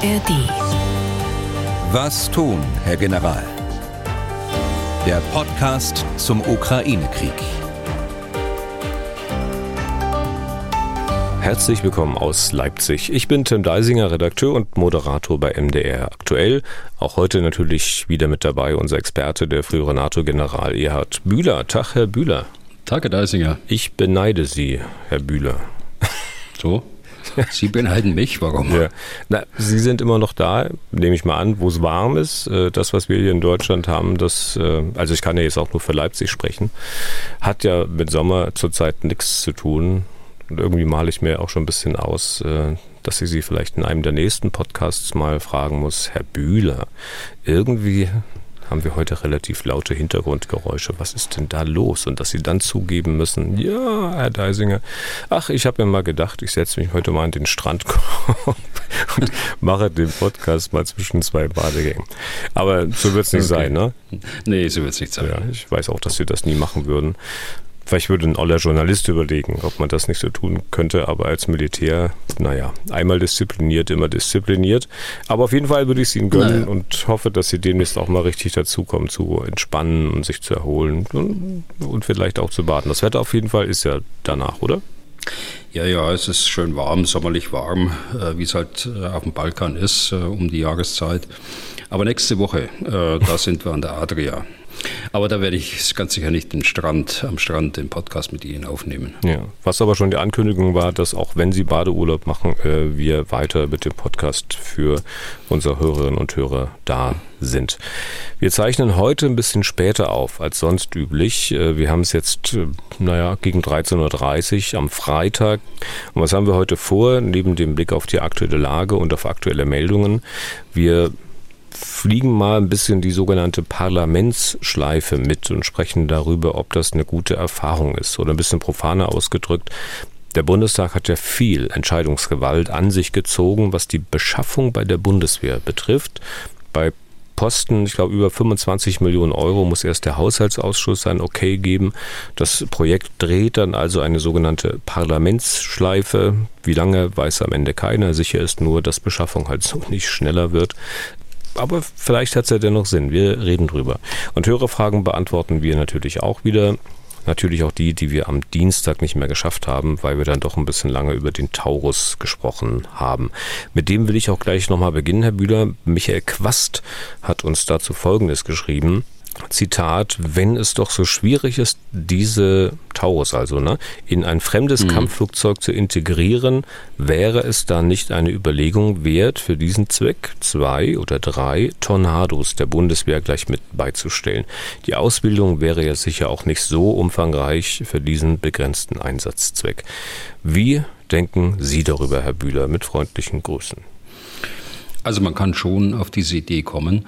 ARD. Was tun, Herr General? Der Podcast zum Ukraine-Krieg. Herzlich willkommen aus Leipzig. Ich bin Tim Deisinger, Redakteur und Moderator bei MDR aktuell. Auch heute natürlich wieder mit dabei unser Experte, der frühere NATO-General Erhard Bühler. Tag, Herr Bühler. Tag, Herr Deisinger. Ich beneide Sie, Herr Bühler. So? Sie beneiden mich, warum? Ja. Na, Sie sind immer noch da, nehme ich mal an, wo es warm ist. Äh, das, was wir hier in Deutschland haben, das, äh, also ich kann ja jetzt auch nur für Leipzig sprechen, hat ja mit Sommer zurzeit nichts zu tun. Und irgendwie male ich mir auch schon ein bisschen aus, äh, dass ich Sie vielleicht in einem der nächsten Podcasts mal fragen muss, Herr Bühler, irgendwie haben wir heute relativ laute Hintergrundgeräusche. Was ist denn da los? Und dass sie dann zugeben müssen, ja, Herr Deisinger, ach, ich habe mir mal gedacht, ich setze mich heute mal an den Strandkorb und mache den Podcast mal zwischen zwei Badegängen. Aber so wird es nicht okay. sein, ne? Nee, so wird es nicht sein. Ja, ich weiß auch, dass sie das nie machen würden. Vielleicht würde ein oller Journalist überlegen, ob man das nicht so tun könnte, aber als Militär, naja, einmal diszipliniert, immer diszipliniert. Aber auf jeden Fall würde ich es Ihnen gönnen naja. und hoffe, dass Sie demnächst auch mal richtig dazukommen, zu entspannen und sich zu erholen und, und vielleicht auch zu baden. Das Wetter auf jeden Fall ist ja danach, oder? Ja, ja, es ist schön warm, sommerlich warm, äh, wie es halt äh, auf dem Balkan ist, äh, um die Jahreszeit. Aber nächste Woche, da sind wir an der Adria. Aber da werde ich ganz sicher nicht den Strand, am Strand den Podcast mit Ihnen aufnehmen. Ja, was aber schon die Ankündigung war, dass auch wenn Sie Badeurlaub machen, äh, wir weiter mit dem Podcast für unsere Hörerinnen und Hörer da sind. Wir zeichnen heute ein bisschen später auf als sonst üblich. Äh, wir haben es jetzt, äh, naja, gegen 13.30 Uhr am Freitag. Und was haben wir heute vor? Neben dem Blick auf die aktuelle Lage und auf aktuelle Meldungen. Wir fliegen mal ein bisschen die sogenannte Parlamentsschleife mit und sprechen darüber, ob das eine gute Erfahrung ist. Oder ein bisschen profaner ausgedrückt. Der Bundestag hat ja viel Entscheidungsgewalt an sich gezogen, was die Beschaffung bei der Bundeswehr betrifft. Bei Posten, ich glaube über 25 Millionen Euro, muss erst der Haushaltsausschuss sein Okay geben. Das Projekt dreht dann also eine sogenannte Parlamentsschleife. Wie lange, weiß am Ende keiner. Sicher ist nur, dass Beschaffung halt so nicht schneller wird aber vielleicht hat es ja dennoch Sinn. Wir reden drüber. Und Hörerfragen beantworten wir natürlich auch wieder. Natürlich auch die, die wir am Dienstag nicht mehr geschafft haben, weil wir dann doch ein bisschen lange über den Taurus gesprochen haben. Mit dem will ich auch gleich nochmal beginnen, Herr Bühler. Michael Quast hat uns dazu Folgendes geschrieben. Zitat, wenn es doch so schwierig ist, diese Taurus also, ne, in ein fremdes mhm. Kampfflugzeug zu integrieren, wäre es da nicht eine Überlegung wert, für diesen Zweck zwei oder drei Tornados der Bundeswehr gleich mit beizustellen? Die Ausbildung wäre ja sicher auch nicht so umfangreich für diesen begrenzten Einsatzzweck. Wie denken Sie darüber, Herr Bühler? Mit freundlichen Grüßen. Also man kann schon auf diese Idee kommen.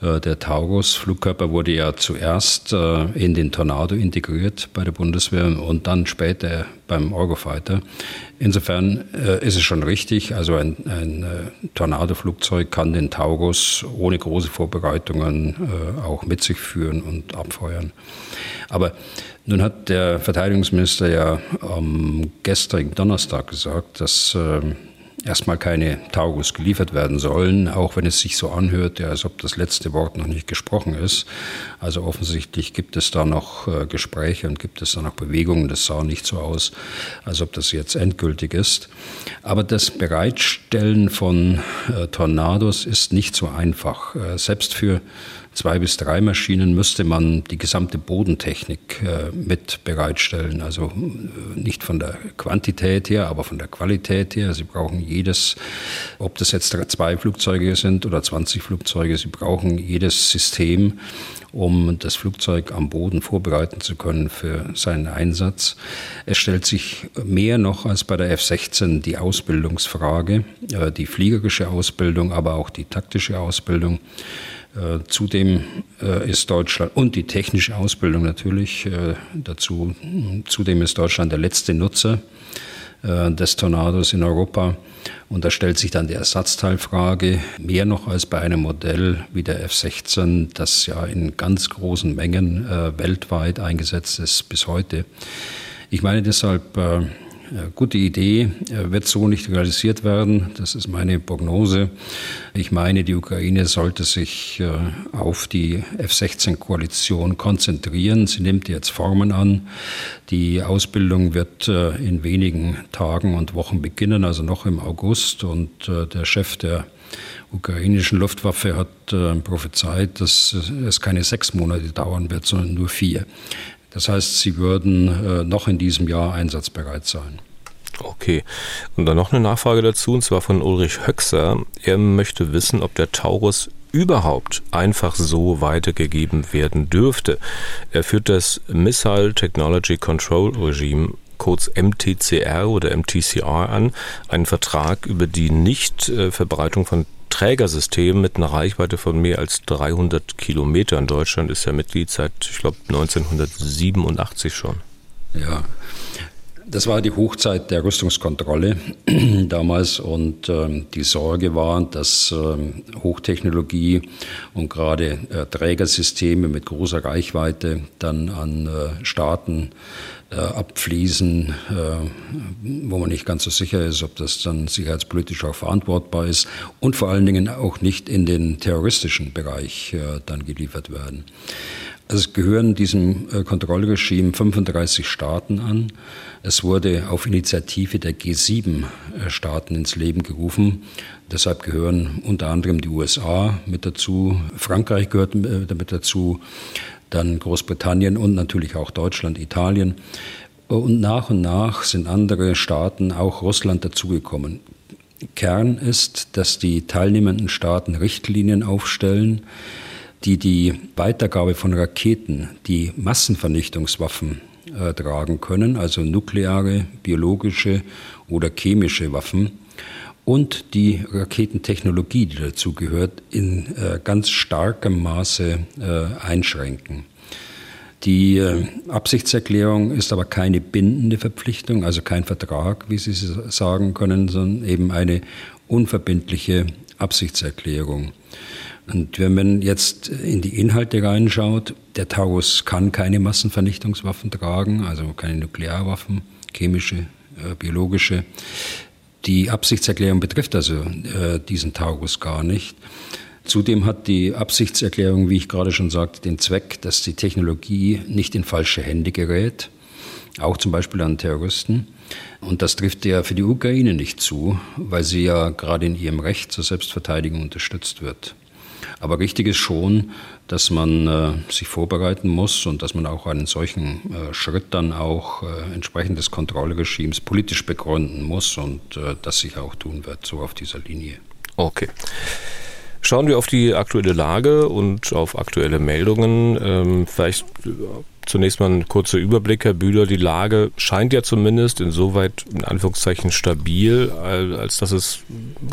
Äh, der Taurus-Flugkörper wurde ja zuerst äh, in den Tornado integriert bei der Bundeswehr und dann später beim Eurofighter. Insofern äh, ist es schon richtig, also ein, ein Tornado-Flugzeug kann den Taurus ohne große Vorbereitungen auch mit sich führen und abfeuern. Aber nun hat der Verteidigungsminister ja am gestrigen Donnerstag gesagt, dass erstmal keine Taurus geliefert werden sollen, auch wenn es sich so anhört, als ob das letzte Wort noch nicht gesprochen ist. Also offensichtlich gibt es da noch äh, Gespräche und gibt es da noch Bewegungen. Das sah nicht so aus, als ob das jetzt endgültig ist. Aber das Bereitstellen von äh, Tornados ist nicht so einfach. Äh, selbst für zwei bis drei Maschinen müsste man die gesamte Bodentechnik äh, mit bereitstellen. Also äh, nicht von der Quantität her, aber von der Qualität her. Sie brauchen jedes, ob das jetzt zwei Flugzeuge sind oder 20 Flugzeuge, sie brauchen jedes System, um das Flugzeug am Boden vorbereiten zu können für seinen Einsatz. Es stellt sich mehr noch als bei der F-16 die Ausbildungsfrage, äh, die fliegerische Ausbildung, aber auch die taktische Ausbildung. Äh, zudem äh, ist Deutschland und die technische Ausbildung natürlich äh, dazu. Zudem ist Deutschland der letzte Nutzer des Tornados in Europa. Und da stellt sich dann die Ersatzteilfrage, mehr noch als bei einem Modell wie der F-16, das ja in ganz großen Mengen weltweit eingesetzt ist bis heute. Ich meine deshalb, gute Idee, wird so nicht realisiert werden. Das ist meine Prognose. Ich meine, die Ukraine sollte sich auf die F-16-Koalition konzentrieren. Sie nimmt jetzt Formen an. Die Ausbildung wird in wenigen Tagen und Wochen beginnen, also noch im August. Und der Chef der ukrainischen Luftwaffe hat äh, prophezeit, dass es keine sechs Monate dauern wird, sondern nur vier. Das heißt, sie würden äh, noch in diesem Jahr einsatzbereit sein. Okay. Und dann noch eine Nachfrage dazu, und zwar von Ulrich Höxer. Er möchte wissen, ob der Taurus überhaupt einfach so weitergegeben werden dürfte. Er führt das Missile Technology Control Regime kurz MTCR oder MTCR an, einen Vertrag über die Nichtverbreitung von Trägersystemen mit einer Reichweite von mehr als 300 Kilometern. Deutschland ist ja Mitglied seit, ich glaube, 1987 schon. Ja, das war die Hochzeit der Rüstungskontrolle damals und ähm, die Sorge war, dass ähm, Hochtechnologie und gerade äh, Trägersysteme mit großer Reichweite dann an äh, Staaten äh, abfließen, äh, wo man nicht ganz so sicher ist, ob das dann sicherheitspolitisch auch verantwortbar ist und vor allen Dingen auch nicht in den terroristischen Bereich äh, dann geliefert werden. Also es gehören diesem äh, Kontrollregime 35 Staaten an. Es wurde auf Initiative der G7-Staaten ins Leben gerufen. Deshalb gehören unter anderem die USA mit dazu, Frankreich gehört äh, damit dazu, dann Großbritannien und natürlich auch Deutschland, Italien. Und nach und nach sind andere Staaten, auch Russland, dazugekommen. Kern ist, dass die teilnehmenden Staaten Richtlinien aufstellen, die die Weitergabe von Raketen, die Massenvernichtungswaffen äh, tragen können, also nukleare, biologische oder chemische Waffen, und die Raketentechnologie, die dazu gehört, in äh, ganz starkem Maße äh, einschränken. Die äh, Absichtserklärung ist aber keine bindende Verpflichtung, also kein Vertrag, wie Sie sagen können, sondern eben eine unverbindliche Absichtserklärung. Und wenn man jetzt in die Inhalte reinschaut, der Taurus kann keine Massenvernichtungswaffen tragen, also keine Nuklearwaffen, chemische, biologische. Die Absichtserklärung betrifft also äh, diesen Taurus gar nicht. Zudem hat die Absichtserklärung, wie ich gerade schon sagte, den Zweck, dass die Technologie nicht in falsche Hände gerät, auch zum Beispiel an Terroristen. Und das trifft ja für die Ukraine nicht zu, weil sie ja gerade in ihrem Recht zur Selbstverteidigung unterstützt wird. Aber richtig ist schon, dass man äh, sich vorbereiten muss und dass man auch einen solchen äh, Schritt dann auch äh, entsprechend des Kontrollregimes politisch begründen muss und äh, das sich auch tun wird, so auf dieser Linie. Okay. Schauen wir auf die aktuelle Lage und auf aktuelle Meldungen. Ähm, vielleicht äh, Zunächst mal ein kurzer Überblick, Herr Bühler. Die Lage scheint ja zumindest insoweit in Anführungszeichen stabil, als dass es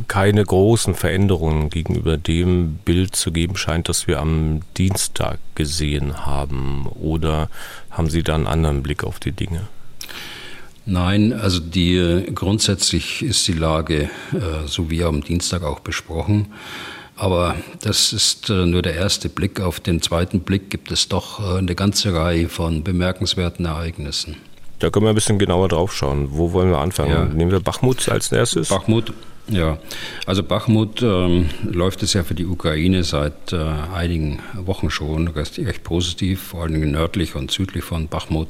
keine großen Veränderungen gegenüber dem Bild zu geben scheint, das wir am Dienstag gesehen haben. Oder haben Sie da einen anderen Blick auf die Dinge? Nein, also die grundsätzlich ist die Lage äh, so wie am Dienstag auch besprochen. Aber das ist äh, nur der erste Blick. Auf den zweiten Blick gibt es doch äh, eine ganze Reihe von bemerkenswerten Ereignissen. Da können wir ein bisschen genauer drauf schauen. Wo wollen wir anfangen? Ja. Nehmen wir Bachmut als erstes? Bachmut, ja. Also Bachmut ähm, läuft es ja für die Ukraine seit äh, einigen Wochen schon recht, recht positiv, vor allem nördlich und südlich von Bachmut.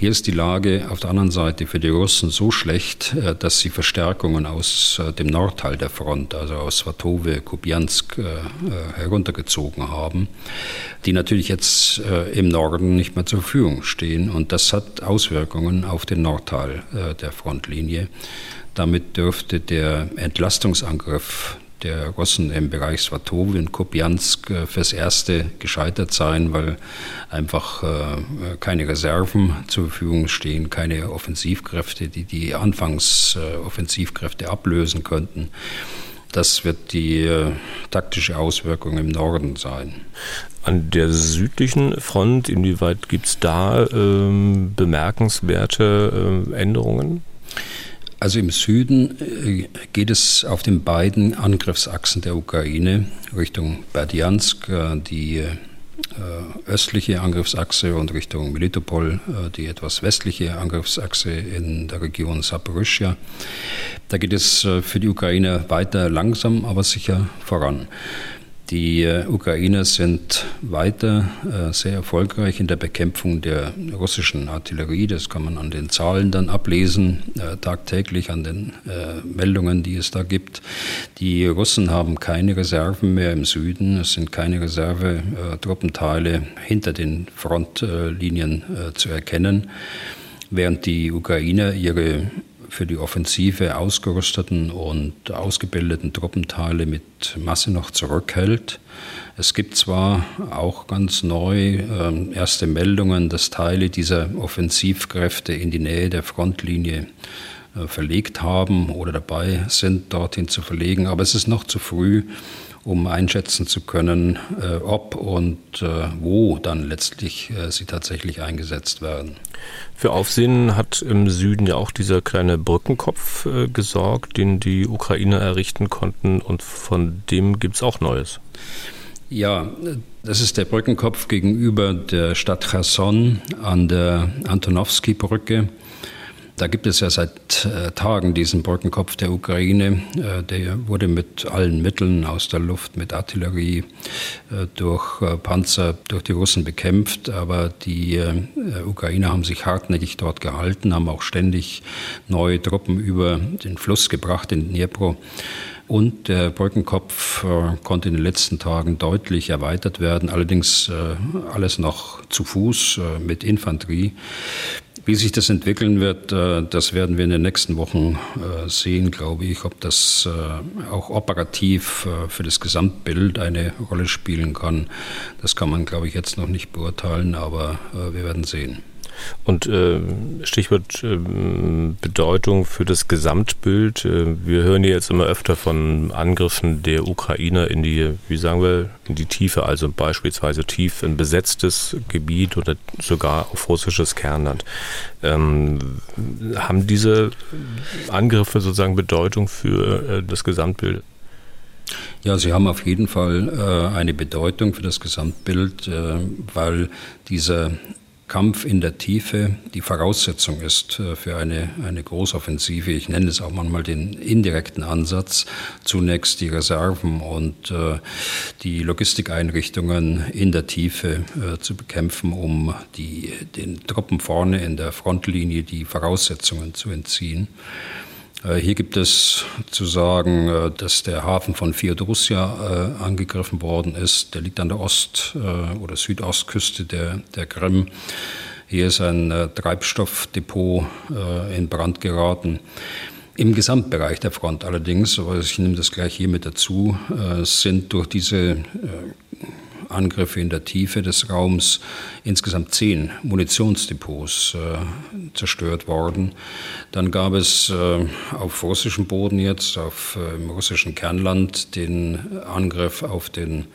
Hier ist die Lage auf der anderen Seite für die Russen so schlecht, äh, dass sie Verstärkungen aus äh, dem Nordteil der Front, also aus Svatove, Kupiansk, äh, heruntergezogen haben, die natürlich jetzt im Norden nicht mehr zur Verfügung stehen. Und das hat Auswirkungen auf den Nordteil der Frontlinie. Damit dürfte der Entlastungsangriff der Russen im Bereich Svatovi und Kupiansk äh, fürs Erste gescheitert sein, weil einfach äh, keine Reserven zur Verfügung stehen, keine Offensivkräfte, die die Anfangsoffensivkräfte ablösen könnten. Das wird die äh, taktische Auswirkung im Norden sein. An der südlichen Front, inwieweit gibt es da ähm, bemerkenswerte äh, Änderungen? Also im Süden äh, geht es auf den beiden Angriffsachsen der Ukraine Richtung Berdjansk, äh, die östliche Angriffsachse und Richtung Melitopol die etwas westliche Angriffsachse in der Region Saporischia. Da geht es für die Ukraine weiter langsam, aber sicher voran. Die äh, Ukrainer sind weiter äh, sehr erfolgreich in der Bekämpfung der russischen Artillerie. Das kann man an den Zahlen dann ablesen, äh, tagtäglich an den Meldungen, die es da gibt. Die Russen haben keine Reserven mehr im Süden. Es sind keine Reservetruppenteile hinter den Frontlinien zu erkennen während die Ukrainer ihre für die Offensive ausgerüsteten und ausgebildeten Truppenteile mit Masse noch zurückhält. Es gibt zwar auch ganz neu äh, erste Meldungen, dass Teile dieser Offensivkräfte in die Nähe der Frontlinie äh, verlegt haben oder dabei sind, dorthin zu verlegen, aber es ist noch zu früh, um einschätzen zu können, äh, ob und äh, wo dann letztlich äh, sie tatsächlich eingesetzt werden. Für Aufsehen hat im Süden ja auch dieser kleine Brückenkopf gesorgt, den die Ukrainer errichten konnten und von dem gibt es auch Neues. Ja, das ist der Brückenkopf gegenüber der Stadt Cherson an der Antonowski-Brücke. Da gibt es ja seit äh, Tagen diesen Brückenkopf der Ukraine. Äh, der wurde mit allen Mitteln aus der Luft, mit Artillerie, äh, durch äh, Panzer, durch die Russen bekämpft. Aber die äh, Ukrainer haben sich hartnäckig dort gehalten, haben auch ständig neue Truppen über den Fluss gebracht, in Dnipro. Und der Brückenkopf äh, konnte in den letzten Tagen deutlich erweitert werden, allerdings alles noch zu Fuß mit Infanterie. Wie sich das entwickeln wird, äh, das werden wir in den nächsten Wochen äh, sehen, glaube ich, ob das äh, auch operativ für das Gesamtbild eine Rolle spielen kann. Das kann man, glaube ich, jetzt noch nicht beurteilen, aber wir werden sehen. Und äh, Stichwort äh, Bedeutung für das Gesamtbild. Äh, wir hören jetzt immer öfter von Angriffen der Ukrainer in die, wie sagen wir, in die Tiefe, also beispielsweise tief in besetztes Gebiet oder sogar auf russisches Kernland. Ähm, haben diese Angriffe sozusagen Bedeutung für äh, das Gesamtbild? Ja, sie haben auf jeden Fall äh, eine Bedeutung für das Gesamtbild, äh, weil dieser Kampf in der Tiefe die Voraussetzung ist äh, für eine, eine Großoffensive. Ich nenne es auch manchmal den indirekten Ansatz. Zunächst die Reserven und äh, die Logistikeinrichtungen in der Tiefe äh, zu bekämpfen, um die, den Truppen vorne in der Frontlinie die Voraussetzungen zu entziehen. Äh, hier gibt es zu sagen, äh, dass der Hafen von Feodosia äh, angegriffen worden ist. Der liegt an der Ost- oder Südostküste der, der Krim. Hier ist ein Treibstoffdepot in Brand geraten. Im Gesamtbereich der Front allerdings, aber ich nehme das gleich hier mit dazu, sind durch diese Angriffe in der Tiefe des Raums insgesamt zehn Munitionsdepots äh, zerstört worden. Dann gab es äh, auf russischem Boden jetzt, auf äh, im russischen Kernland, den Angriff auf den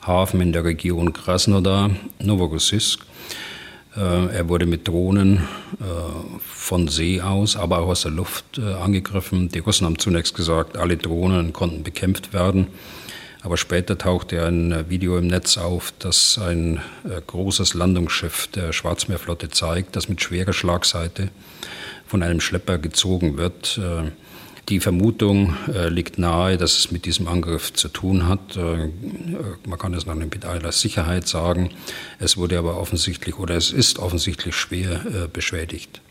Hafen in der Region Krasnodar, Novorossiysk. Äh, er wurde mit Drohnen äh, von See aus, aber auch aus der Luft äh, angegriffen. Die Russen haben zunächst gesagt, alle Drohnen konnten bekämpft werden. Aber später tauchte ein Video im Netz auf, das ein äh, großes Landungsschiff der Schwarzmeerflotte zeigt, das mit schwerer Schlagseite von einem Schlepper gezogen wird. Äh, die Vermutung äh, liegt nahe, dass es mit diesem Angriff zu tun hat. Äh, man kann es mit aller Sicherheit sagen. Es wurde aber offensichtlich oder es ist offensichtlich schwer äh, beschädigt.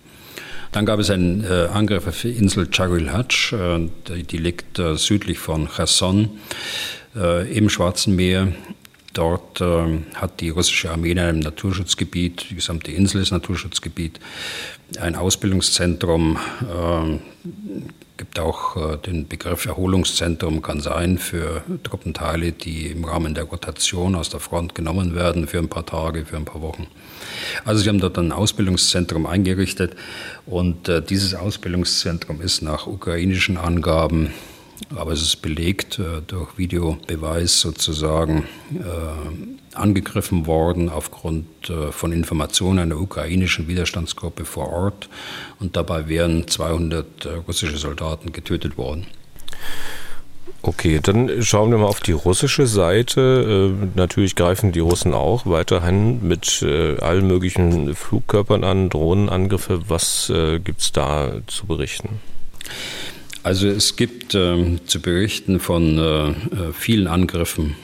Dann gab es einen äh, Angriff auf die Insel Chagulhach, äh, die, liegt äh, südlich von Cherson äh, im Schwarzen Meer. Dort äh, hat die russische Armee in einem Naturschutzgebiet, die gesamte Insel ist Naturschutzgebiet, ein Ausbildungszentrum, äh, gibt auch äh, den Begriff Erholungszentrum, kann sein für Truppenteile, die im Rahmen der Rotation aus der Front genommen werden für ein paar Tage, für ein paar Wochen. Also sie haben dort ein Ausbildungszentrum eingerichtet und äh, dieses Ausbildungszentrum ist nach ukrainischen Angaben aber es ist belegt äh, durch Videobeweis sozusagen äh, angegriffen worden aufgrund äh, von Informationen einer ukrainischen Widerstandsgruppe vor Ort und dabei wären 200 äh, russische Soldaten getötet worden. Okay, dann schauen wir mal auf die russische Seite. Äh, natürlich greifen die Russen auch weiterhin mit äh, allen möglichen Flugkörpern an, Drohnenangriffe. Was äh, gibt es da zu berichten? Also es gibt äh, zu berichten von äh, äh, vielen Angriffen.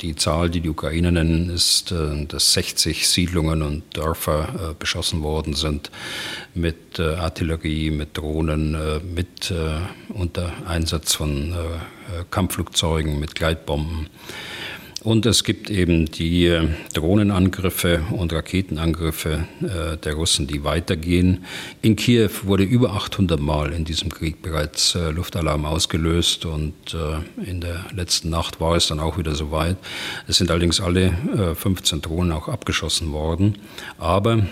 Die Zahl, die die Ukrainer nennen, ist, äh, dass 60 Siedlungen und Dörfer äh, beschossen worden sind mit äh, Artillerie, mit Drohnen, mit unter Einsatz von Kampfflugzeugen, mit Gleitbomben. Und es gibt eben die äh, Drohnenangriffe und Raketenangriffe äh, der Russen, die weitergehen. In Kiew wurde über 800 Mal in diesem Krieg bereits äh, Luftalarm ausgelöst und in der letzten Nacht war es dann auch wieder soweit. Es sind allerdings alle 15 Drohnen auch abgeschossen worden. Aber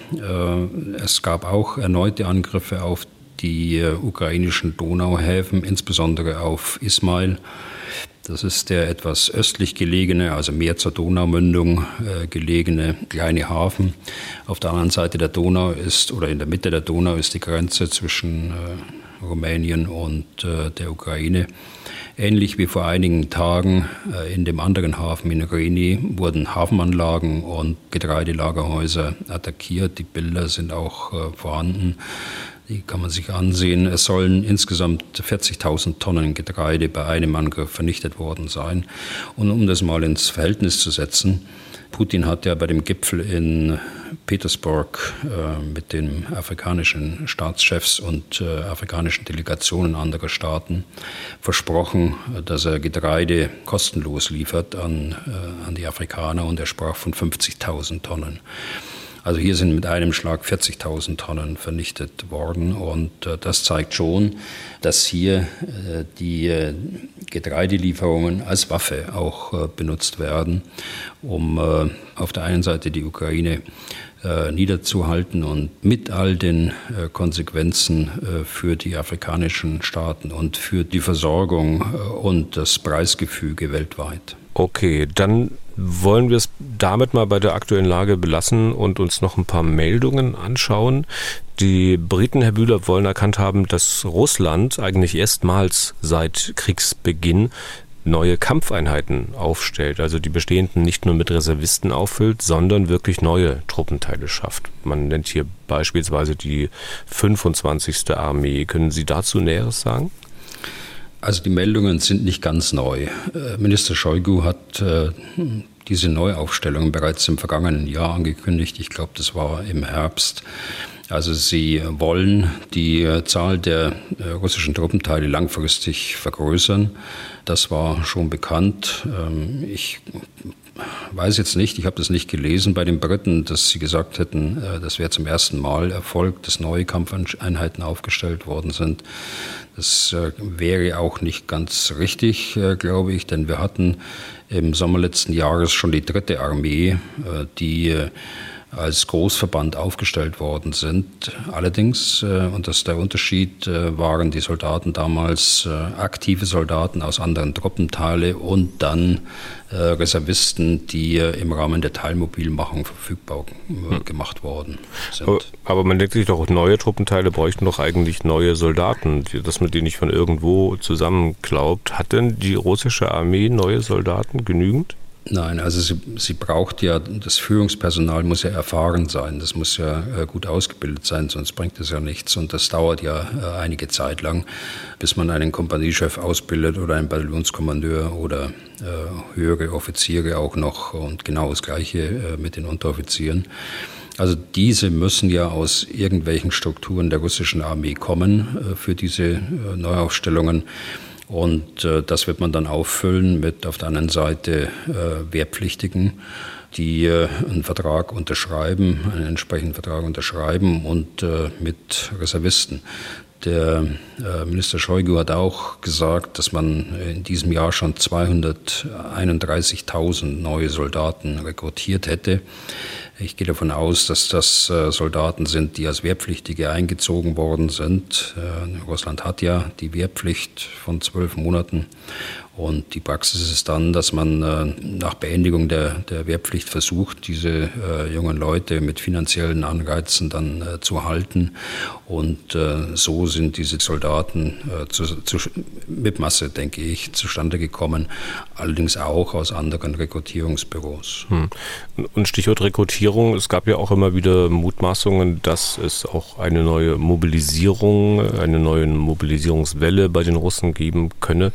es gab auch erneute Angriffe auf die ukrainischen Donauhäfen, insbesondere auf Ismail. Das ist der etwas östlich gelegene, also mehr zur Donaumündung äh, gelegene kleine Hafen. Auf der anderen Seite der Donau ist, oder in der Mitte der Donau ist die Grenze zwischen äh, Rumänien und äh, der Ukraine. Ähnlich wie vor einigen Tagen äh, in dem anderen Hafen in Reni wurden Hafenanlagen und Getreidelagerhäuser attackiert. Die Bilder sind auch äh, vorhanden. Die kann man sich ansehen. Es sollen insgesamt 40.000 Tonnen Getreide bei einem Angriff vernichtet worden sein. Und um das mal ins Verhältnis zu setzen, Putin hat ja bei dem Gipfel in Petersburg äh, mit den afrikanischen Staatschefs und äh, afrikanischen Delegationen anderer Staaten versprochen, dass er Getreide kostenlos liefert an, äh, an die Afrikaner und er sprach von 50.000 Tonnen. Also hier sind mit einem Schlag 40.000 Tonnen vernichtet worden und äh, das zeigt schon, dass hier äh, die äh, Getreidelieferungen als Waffe auch benutzt werden, um auf der einen Seite die Ukraine niederzuhalten und mit all den Konsequenzen für die afrikanischen Staaten und für die Versorgung und das Preisgefüge weltweit. Okay, dann wollen wir es damit mal bei der aktuellen Lage belassen und uns noch ein paar Meldungen anschauen. Die Briten, Herr Bühler, wollen erkannt haben, dass Russland eigentlich erstmals seit Kriegsbeginn neue Kampfeinheiten aufstellt, also die bestehenden nicht nur mit Reservisten auffüllt, sondern wirklich neue Truppenteile schafft. Man nennt hier beispielsweise die 25. Armee. Können Sie dazu Näheres sagen? Also die Meldungen sind nicht ganz neu. Äh, Minister Shoigu hat äh, diese Neuaufstellung bereits im vergangenen Jahr angekündigt. Ich glaube, das war im Herbst. Also sie wollen die äh, Zahl der russischen Truppenteile langfristig vergrößern. Das war schon bekannt. Ähm, ich weiß jetzt nicht, ich habe das nicht gelesen bei den Briten, dass sie gesagt hätten, das wäre zum ersten Mal Erfolg, dass neue Kampfeinheiten aufgestellt worden sind. Das äh, wäre auch nicht ganz richtig, äh, glaube ich, denn wir hatten im Sommer letzten Jahres schon die dritte Armee, äh, die als Großverband aufgestellt worden sind. Allerdings, äh, und das ist der Unterschied, äh, waren die Soldaten damals äh, aktive Soldaten aus anderen Truppenteile und dann Reservisten, die im Rahmen der Teilmobilmachung verfügbar hm. gemacht worden sind. Aber man denkt sich doch, neue Truppenteile bräuchten doch eigentlich neue Soldaten, dass man die nicht von irgendwo zusammenklaubt. Hat denn die russische Armee neue Soldaten genügend? Nein, also sie, sie braucht ja, das Führungspersonal muss ja erfahren sein, das muss ja äh, gut ausgebildet sein, sonst bringt es ja nichts. Und das dauert ja äh, einige Zeit lang, bis man einen Kompaniechef ausbildet oder einen Bataillonskommandeur oder äh, höhere Offiziere auch noch und genau das Gleiche mit den Unteroffizieren. Also diese müssen ja aus irgendwelchen Strukturen der russischen Armee kommen für diese Neuaufstellungen. Und äh, das wird man dann auffüllen mit auf der anderen Seite äh, Wehrpflichtigen, die äh, einen Vertrag unterschreiben, einen entsprechenden Vertrag unterschreiben und äh, mit Reservisten. Der äh, Minister Scheugu hat auch gesagt, dass man in diesem Jahr schon 231.000 neue Soldaten rekrutiert hätte. Ich gehe davon aus, dass das äh, Soldaten sind, die als Wehrpflichtige eingezogen worden sind. Äh, Russland hat ja die Wehrpflicht von zwölf Monaten Und die Praxis ist dann, dass man äh, nach Beendigung der, der Wehrpflicht versucht, diese jungen Leute mit finanziellen Anreizen dann zu halten. Und so sind diese Soldaten zu, zu, mit Masse, denke ich, zustande gekommen. Allerdings auch aus anderen Rekrutierungsbüros. Hm. Und Stichwort Rekrutierung, es gab ja auch immer wieder Mutmaßungen, dass es auch eine neue Mobilisierung, eine neue Mobilisierungswelle bei den Russen geben könne.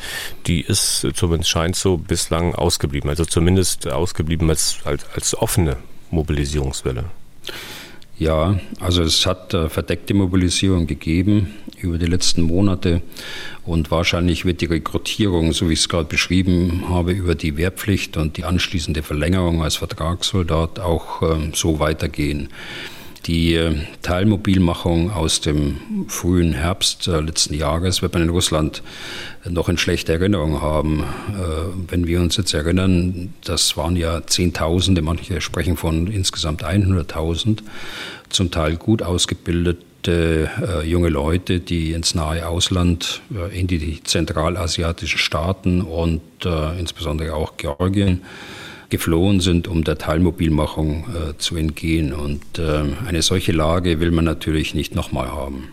Die ist zumindest scheint so bislang ausgeblieben. Also zumindest ausgeblieben als, als, als offene Mobilisierungswelle. Ja, also es hat äh, verdeckte Mobilisierung gegeben über die letzten Monate und wahrscheinlich wird die Rekrutierung, so wie ich es gerade beschrieben habe, über die Wehrpflicht und die anschließende Verlängerung als Vertragssoldat auch ähm, so weitergehen. Die äh, Teilmobilmachung aus dem frühen Herbst äh, letzten Jahres wird man in Russland noch in schlechter Erinnerung haben. Äh, wenn wir uns jetzt erinnern, das waren ja Zehntausende, manche sprechen von insgesamt 100.000, zum Teil gut ausgebildete junge Leute, die ins nahe Ausland, in die zentralasiatischen Staaten und insbesondere auch Georgien geflohen sind, um der Teilmobilmachung äh, zu entgehen. Und äh, eine solche Lage will man natürlich nicht nochmal haben.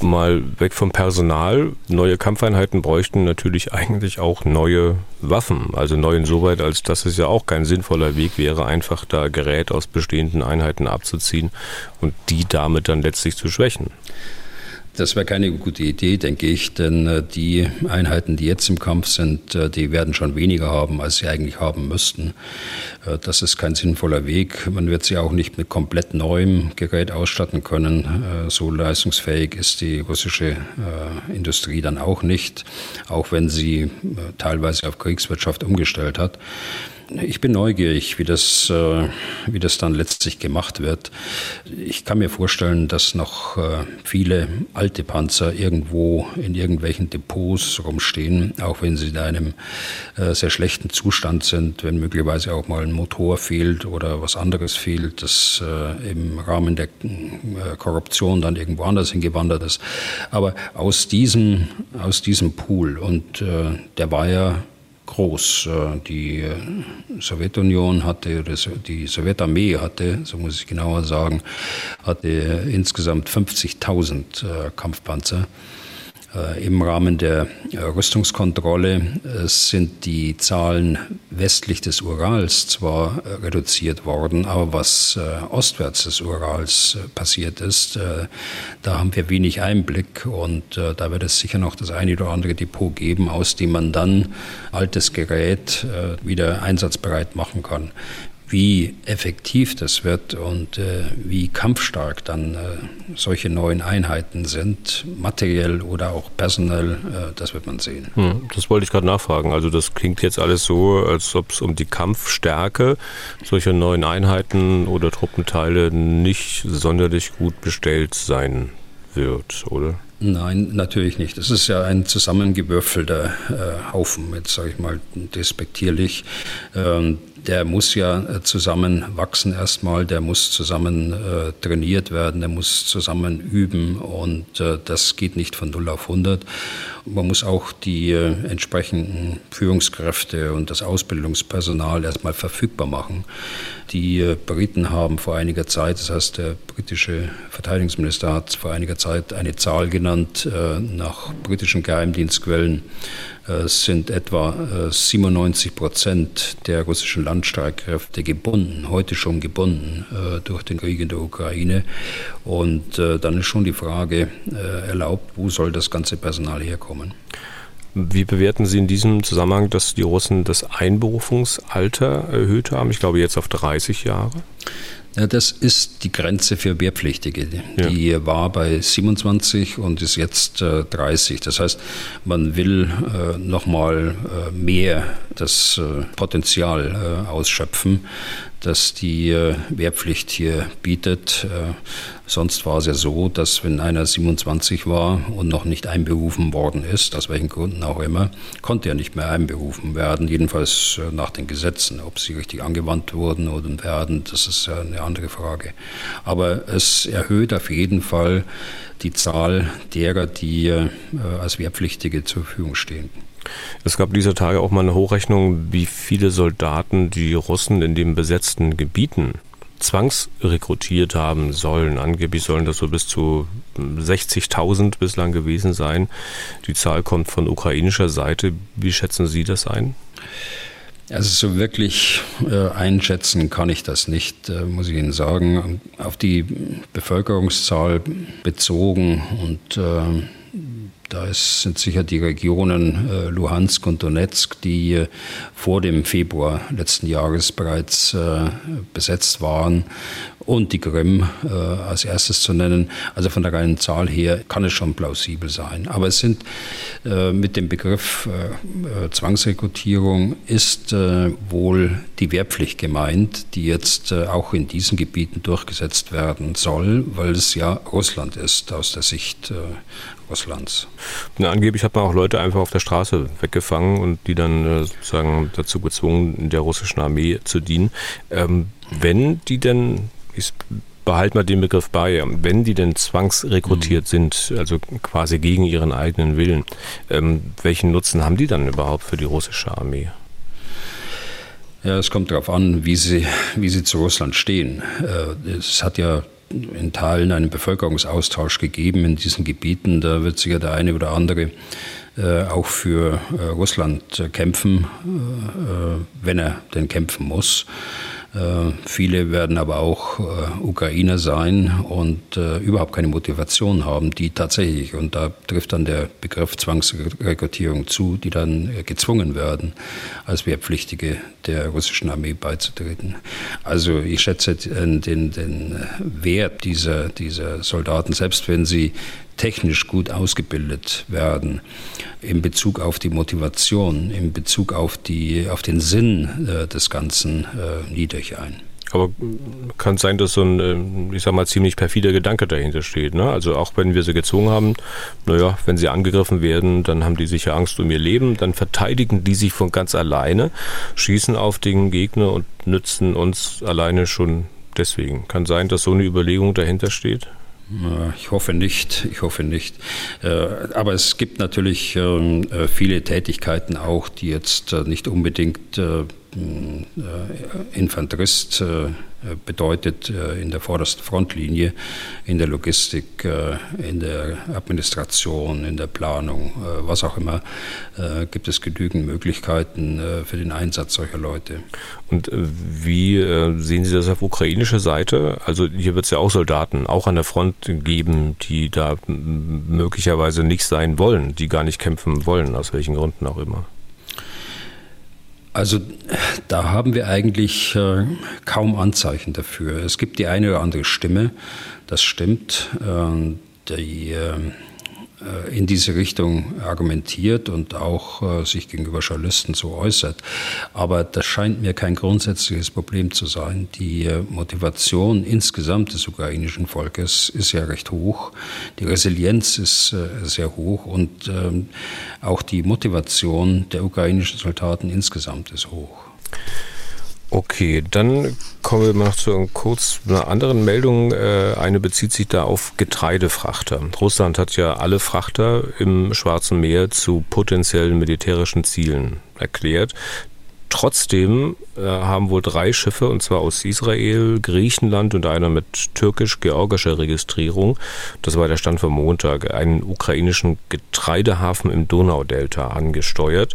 Mal weg vom Personal. Neue Kampfeinheiten bräuchten natürlich eigentlich auch neue Waffen. Also neu insoweit, als dass es ja auch kein sinnvoller Weg wäre, einfach da Gerät aus bestehenden Einheiten abzuziehen und die damit dann letztlich zu schwächen. Das wäre keine gute Idee, denke ich, denn äh, die Einheiten, die jetzt im Kampf sind, äh, die werden schon weniger haben, als sie eigentlich haben müssten. Äh, das ist kein sinnvoller Weg. Man wird sie auch nicht mit komplett neuem Gerät ausstatten können. So leistungsfähig ist die russische Industrie dann auch nicht, auch wenn sie teilweise auf Kriegswirtschaft umgestellt hat. Ich bin neugierig, wie das, äh, wie das dann letztlich gemacht wird. Ich kann mir vorstellen, dass noch äh, viele alte Panzer irgendwo in irgendwelchen Depots rumstehen, auch wenn sie in einem äh, sehr schlechten Zustand sind, wenn möglicherweise auch mal ein Motor fehlt oder was anderes fehlt, das im Rahmen der Korruption dann irgendwo anders hingewandert ist. Aber aus diesem, aus diesem Pool, und der war ja groß. Äh, die Sowjetunion hatte, die Sowjetarmee hatte, so muss ich genauer sagen, hatte insgesamt 50.000 äh, Kampfpanzer. Äh, Im Rahmen der äh, Rüstungskontrolle äh, sind die Zahlen westlich des Urals zwar reduziert worden, aber was ostwärts des Urals passiert ist, da haben wir wenig Einblick und da wird es sicher noch das eine oder andere Depot geben, aus dem man dann altes Gerät wieder einsatzbereit machen kann wie effektiv das wird und äh, wie kampfstark dann äh, solche neuen Einheiten sind, materiell oder auch personell, äh, das wird man sehen. Hm, das wollte ich gerade nachfragen. Also das klingt jetzt alles so, als ob es um die Kampfstärke solcher neuen Einheiten oder Truppenteile nicht sonderlich gut bestellt sein wird, oder? Nein, natürlich nicht. Es ist ja ein zusammengewürfelter äh, Haufen, jetzt sage ich mal despektierlich. Ähm, der muss ja äh, zusammen wachsen erstmal, der muss zusammen äh, trainiert werden, der muss zusammen üben und äh, das geht nicht von 0 auf 100. Man muss auch die äh, entsprechenden Führungskräfte und das Ausbildungspersonal erstmal verfügbar machen. Die äh, Briten haben vor einiger Zeit, das heißt der britische Verteidigungsminister hat vor einiger Zeit eine Zahl genannt äh, nach britischen Geheimdienstquellen, äh, sind etwa 97 äh, Prozent der russischen Landstreitkräfte gebunden, heute schon gebunden durch den Krieg in der Ukraine. Und dann ist schon die Frage erlaubt, wo soll das ganze Personal herkommen? Wie bewerten Sie in diesem Zusammenhang, dass die Russen das Einberufungsalter erhöht haben? Ich glaube jetzt auf 30 Jahre. Ja, das ist die Grenze für Wehrpflichtige. Die ja. war bei 27 und ist jetzt äh, 30. Das heißt, man will äh, nochmal äh, mehr das äh, Potenzial äh, ausschöpfen, das die äh, Wehrpflicht hier bietet. Äh, sonst war es ja so, dass wenn einer 27 war und noch nicht einberufen worden ist, aus welchen Gründen auch immer, konnte er nicht mehr einberufen werden, jedenfalls äh, nach den Gesetzen. Ob sie richtig angewandt wurden oder werden, das ist eine andere Frage. Aber es erhöht auf jeden Fall die Zahl derer, die als Wehrpflichtige zur Verfügung stehen. Es gab dieser Tage auch mal eine Hochrechnung, wie viele Soldaten die Russen in den besetzten Gebieten zwangsrekrutiert haben sollen. Angeblich sollen das so bis zu 60.000 bislang gewesen sein. Die Zahl kommt von ukrainischer Seite. Wie schätzen Sie das ein? Also so wirklich äh, einschätzen kann ich das nicht, äh, muss ich Ihnen sagen. Auf die Bevölkerungszahl bezogen und äh, da ist, sind sicher die Regionen äh, Luhansk und Donetsk, die äh, vor dem Februar letzten Jahres bereits äh, besetzt waren und die Krim äh, als erstes zu nennen. Also von der reinen Zahl her kann es schon plausibel sein. Aber es sind äh, mit dem Begriff äh, Zwangsrekrutierung ist wohl die Wehrpflicht gemeint, die jetzt auch in diesen Gebieten durchgesetzt werden soll, weil es ja Russland ist aus der Sicht Russlands. Na, angeblich hat man auch Leute einfach auf der Straße weggefangen und die dann äh, sozusagen dazu gezwungen, in der russischen Armee zu dienen. Ähm, wenn die denn, ich behalte mal den Begriff bei, wenn die denn zwangsrekrutiert mhm. sind, also quasi gegen ihren eigenen Willen, ähm, welchen Nutzen haben die dann überhaupt für die russische Armee? Ja, es kommt darauf an, wie sie, wie sie zu Russland stehen. Äh, es hat ja in Teilen einen Bevölkerungsaustausch gegeben in diesen Gebieten. Da wird sicher der eine oder andere äh, auch für äh, Russland kämpfen, äh, wenn er denn kämpfen muss. Äh, viele werden aber auch äh, Ukrainer sein und äh, überhaupt keine Motivation haben, die tatsächlich, und da trifft dann der Begriff Zwangsrekrutierung zu, die dann gezwungen werden, als Wehrpflichtige der russischen Armee beizutreten. Also ich schätze den, den Wert dieser, dieser Soldaten, selbst wenn sie technisch gut ausgebildet werden, in Bezug auf die Motivation, in Bezug auf, die, auf den Sinn äh, des Ganzen äh, niedrig ein. Aber kann sein, dass so ein, äh, ich sag mal, ziemlich perfider Gedanke dahinter steht. Ne? Also auch wenn wir sie gezwungen haben, naja, wenn sie angegriffen werden, dann haben die sicher Angst um ihr Leben, dann verteidigen die sich von ganz alleine, schießen auf den Gegner und nützen uns alleine schon deswegen. Kann sein, dass so eine Überlegung dahinter steht? Ich hoffe nicht, ich hoffe nicht. Äh, aber es gibt natürlich ähm, äh, viele Tätigkeiten auch, die jetzt äh, nicht unbedingt Infanterist bedeutet in der vordersten Frontlinie, in der Logistik, in der Administration, in der Planung, was auch immer, gibt es genügend Möglichkeiten für den Einsatz solcher Leute. Und wie sehen Sie das auf ukrainischer Seite? Also hier wird es ja auch Soldaten, auch an der Front geben, die da möglicherweise nicht sein wollen, die gar nicht kämpfen wollen, aus welchen Gründen auch immer. Also da haben wir eigentlich äh, kaum Anzeichen dafür. Es gibt die eine oder andere Stimme, das stimmt, äh, die äh, in diese Richtung argumentiert und auch äh, sich gegenüber Journalisten so äußert. Aber das scheint mir kein grundsätzliches Problem zu sein. Die äh, Motivation insgesamt des ukrainischen Volkes ist ja recht hoch. Die Resilienz ist sehr hoch und ähm, auch die Motivation der ukrainischen Soldaten insgesamt ist hoch. Okay, dann kommen wir noch zu kurz einer anderen Meldung. Äh, eine bezieht sich da auf Getreidefrachter. Russland hat ja alle Frachter im Schwarzen Meer zu potenziellen militärischen Zielen erklärt. Trotzdem äh, haben wohl drei Schiffe, und zwar aus Israel, Griechenland und einer mit türkisch-georgischer Registrierung, das war der Stand vom Montag, einen ukrainischen Getreidehafen im Donaudelta angesteuert.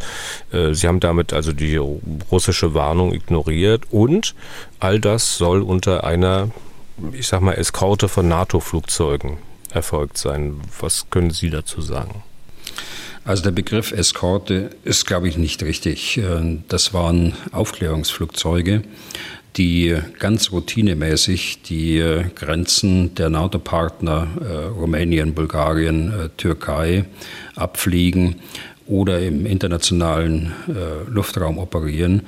Äh, sie haben damit also die russische Warnung ignoriert und all das soll unter einer, ich sag mal, Eskorte von NATO-Flugzeugen erfolgt sein. Was können Sie dazu sagen? Also der Begriff Eskorte ist, glaube ich, nicht richtig. Äh, das waren Aufklärungsflugzeuge, die ganz routinemäßig die äh, Grenzen der NATO-Partner äh, Rumänien, Bulgarien, Türkei abfliegen oder im internationalen Luftraum operieren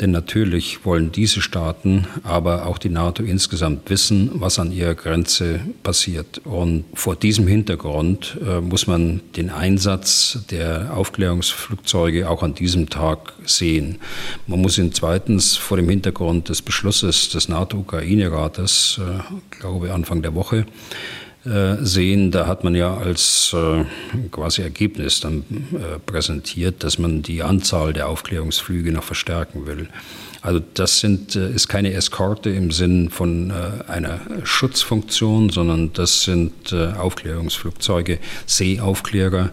denn natürlich wollen diese Staaten, aber auch die NATO insgesamt wissen, was an ihrer Grenze passiert. Und vor diesem Hintergrund äh, muss man den Einsatz der Aufklärungsflugzeuge auch an diesem Tag sehen. Man muss ihn zweitens vor dem Hintergrund des Beschlusses des NATO-Ukraine-Rates, äh, glaube Anfang der Woche, sehen, da hat man ja als quasi Ergebnis dann präsentiert, dass man die Anzahl der Aufklärungsflüge noch verstärken will. Also das sind, äh, ist keine Eskorte im Sinn von äh, einer Schutzfunktion, sondern das sind äh, Aufklärungsflugzeuge, Seeaufklärer,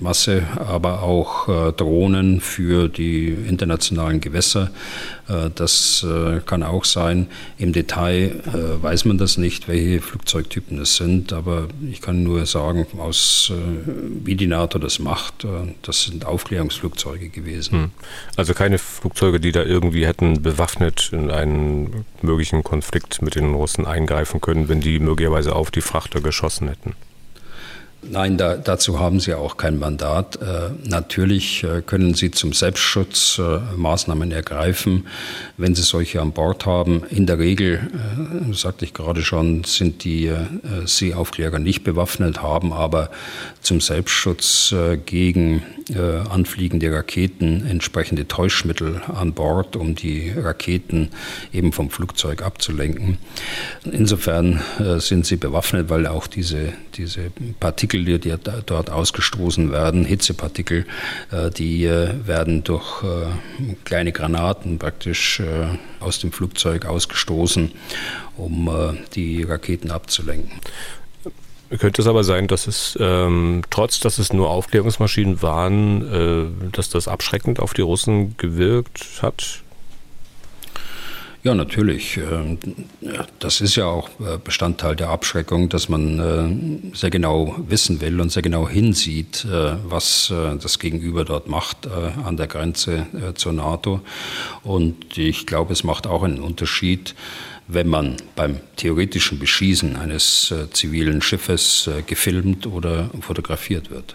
Masse, aber auch äh, Drohnen für die internationalen Gewässer. Äh, das äh, kann auch sein. Im Detail weiß man das nicht, welche Flugzeugtypen es sind, aber ich kann nur sagen, aus, wie die NATO das macht, das sind Aufklärungsflugzeuge gewesen. Hm. Also keine Flugzeuge, die da irgendwie hätten bewaffnet in einen möglichen Konflikt mit den Russen eingreifen können, wenn die möglicherweise auf die Frachter geschossen hätten. Nein, da, dazu haben Sie auch kein Mandat. Äh, natürlich äh, können Sie zum Selbstschutz äh, Maßnahmen ergreifen, wenn Sie solche an Bord haben. In der Regel, äh, sagte ich gerade schon, sind die äh, Seeaufklärer nicht bewaffnet, haben aber zum Selbstschutz äh, gegen anfliegende Raketen entsprechende Täuschmittel an Bord, um die Raketen eben vom Flugzeug abzulenken. Insofern sind sie bewaffnet, weil auch diese, diese Partikel Partikel, die dort ausgestoßen werden, Hitzepartikel, äh, die äh, werden durch äh, kleine Granaten praktisch aus dem Flugzeug ausgestoßen, um die Raketen abzulenken. Könnte es aber sein, dass es ähm, trotz, dass es nur Aufklärungsmaschinen waren, äh, dass das abschreckend auf die Russen gewirkt hat? Ja, natürlich. Ähm, das ist ja auch äh, Bestandteil der Abschreckung, dass man äh, sehr genau wissen will und sehr genau hinsieht, äh, was das Gegenüber dort macht an der Grenze zur NATO. Und ich glaube, es macht auch einen Unterschied, wenn man beim theoretischen Beschießen eines zivilen Schiffes gefilmt oder fotografiert wird.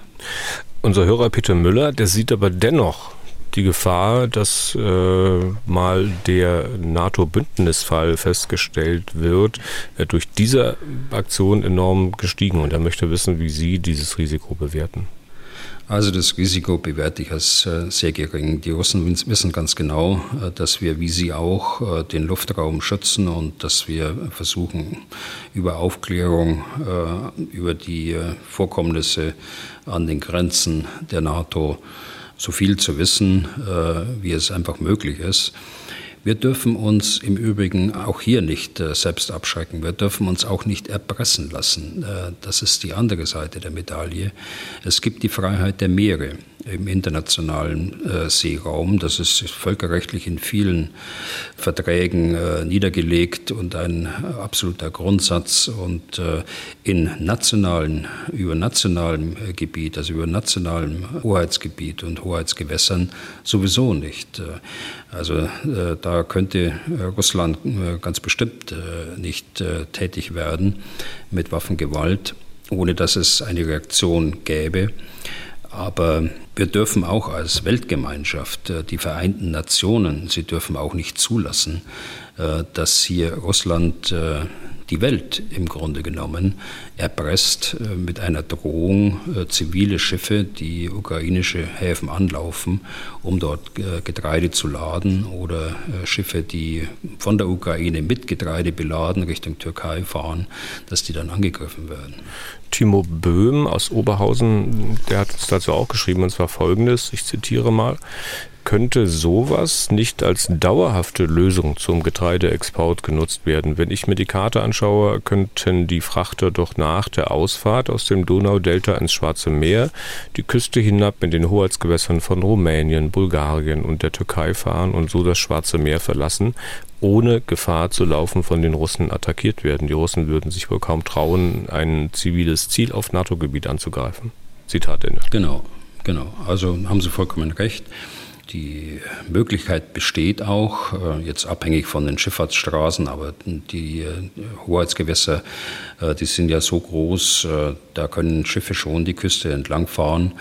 Unser Hörer Peter Müller, der sieht aber dennoch die Gefahr, dass äh, mal der NATO-Bündnisfall festgestellt wird, äh, durch diese Aktion enorm gestiegen. Und er möchte wissen, wie Sie dieses Risiko bewerten. Also das Risiko bewerte ich als äh, sehr gering. Die Russen wissen ganz genau, äh, dass wir, wie sie auch, äh, den Luftraum schützen und dass wir versuchen, über Aufklärung, über die Vorkommnisse an den Grenzen der NATO so viel zu wissen, äh, wie es einfach möglich ist. Wir dürfen uns im Übrigen auch hier nicht äh, selbst abschrecken. Wir dürfen uns auch nicht erpressen lassen. Äh, das ist die andere Seite der Medaille. Es gibt die Freiheit der Meere im internationalen äh, Seeraum. Das ist völkerrechtlich in vielen Verträgen äh, niedergelegt und ein absoluter Grundsatz. Und äh, in nationalen, über nationalem äh, Gebiet, also über nationalem Hoheitsgebiet und Hoheitsgewässern sowieso nicht. Äh, also äh, da könnte Russland ganz bestimmt nicht tätig werden mit Waffengewalt, ohne dass es eine Reaktion gäbe. Aber wir dürfen auch als Weltgemeinschaft, äh, die Vereinten Nationen, sie dürfen auch nicht zulassen, äh, dass hier Russland äh, die Welt im Grunde genommen erpresst äh, mit einer Drohung, äh, zivile Schiffe, die ukrainische Häfen anlaufen, um dort äh, Getreide zu laden oder Schiffe, die von der Ukraine mit Getreide beladen Richtung Türkei fahren, dass die dann angegriffen werden. Timo Böhm aus Oberhausen, der hat uns dazu auch geschrieben, und zwar folgendes, ich zitiere mal, könnte sowas nicht als dauerhafte Lösung zum Getreideexport genutzt werden? Wenn ich mir die Karte anschaue, könnten die Frachter doch nach der Ausfahrt aus dem Donaudelta ins Schwarze Meer die Küste hinab in den Hoheitsgewässern von Rumänien, Bulgarien und der Türkei fahren und so das Schwarze Meer verlassen, ohne Gefahr zu laufen, von den Russen attackiert werden. Die Russen würden sich wohl kaum trauen, ein ziviles Ziel auf NATO-Gebiet anzugreifen. Zitat Ende. Genau, genau. Also haben Sie vollkommen recht. Die Möglichkeit besteht auch, äh, jetzt abhängig von den Schifffahrtsstraßen, aber die äh, Hoheitsgewässer, äh, die sind ja so groß, da können Schiffe schon die Küste entlang fahren.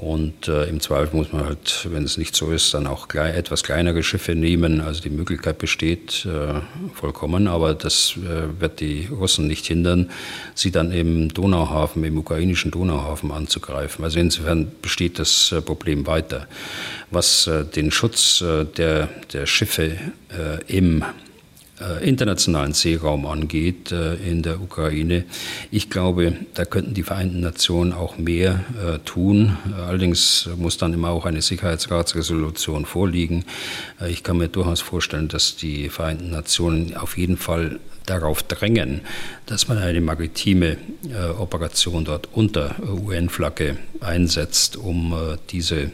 Und äh, im Zweifel muss man halt, wenn es nicht so ist, dann auch klein, etwas kleinere Schiffe nehmen. Also die Möglichkeit besteht äh, vollkommen, aber das äh, wird die Russen nicht hindern, sie dann im Donauhafen, im ukrainischen Donauhafen anzugreifen. Also insofern besteht das äh, Problem weiter. Was äh, den Schutz äh, der, der Schiffe im äh, internationalen Seeraum angeht äh, in der Ukraine. Ich glaube, da könnten die Vereinten Nationen auch mehr äh, tun. Allerdings muss dann immer auch eine Sicherheitsratsresolution vorliegen. Ich kann mir durchaus vorstellen, dass die Vereinten Nationen auf jeden Fall darauf drängen, dass man eine maritime äh, Operation dort unter UN-Flagge einsetzt, um äh, diese äh,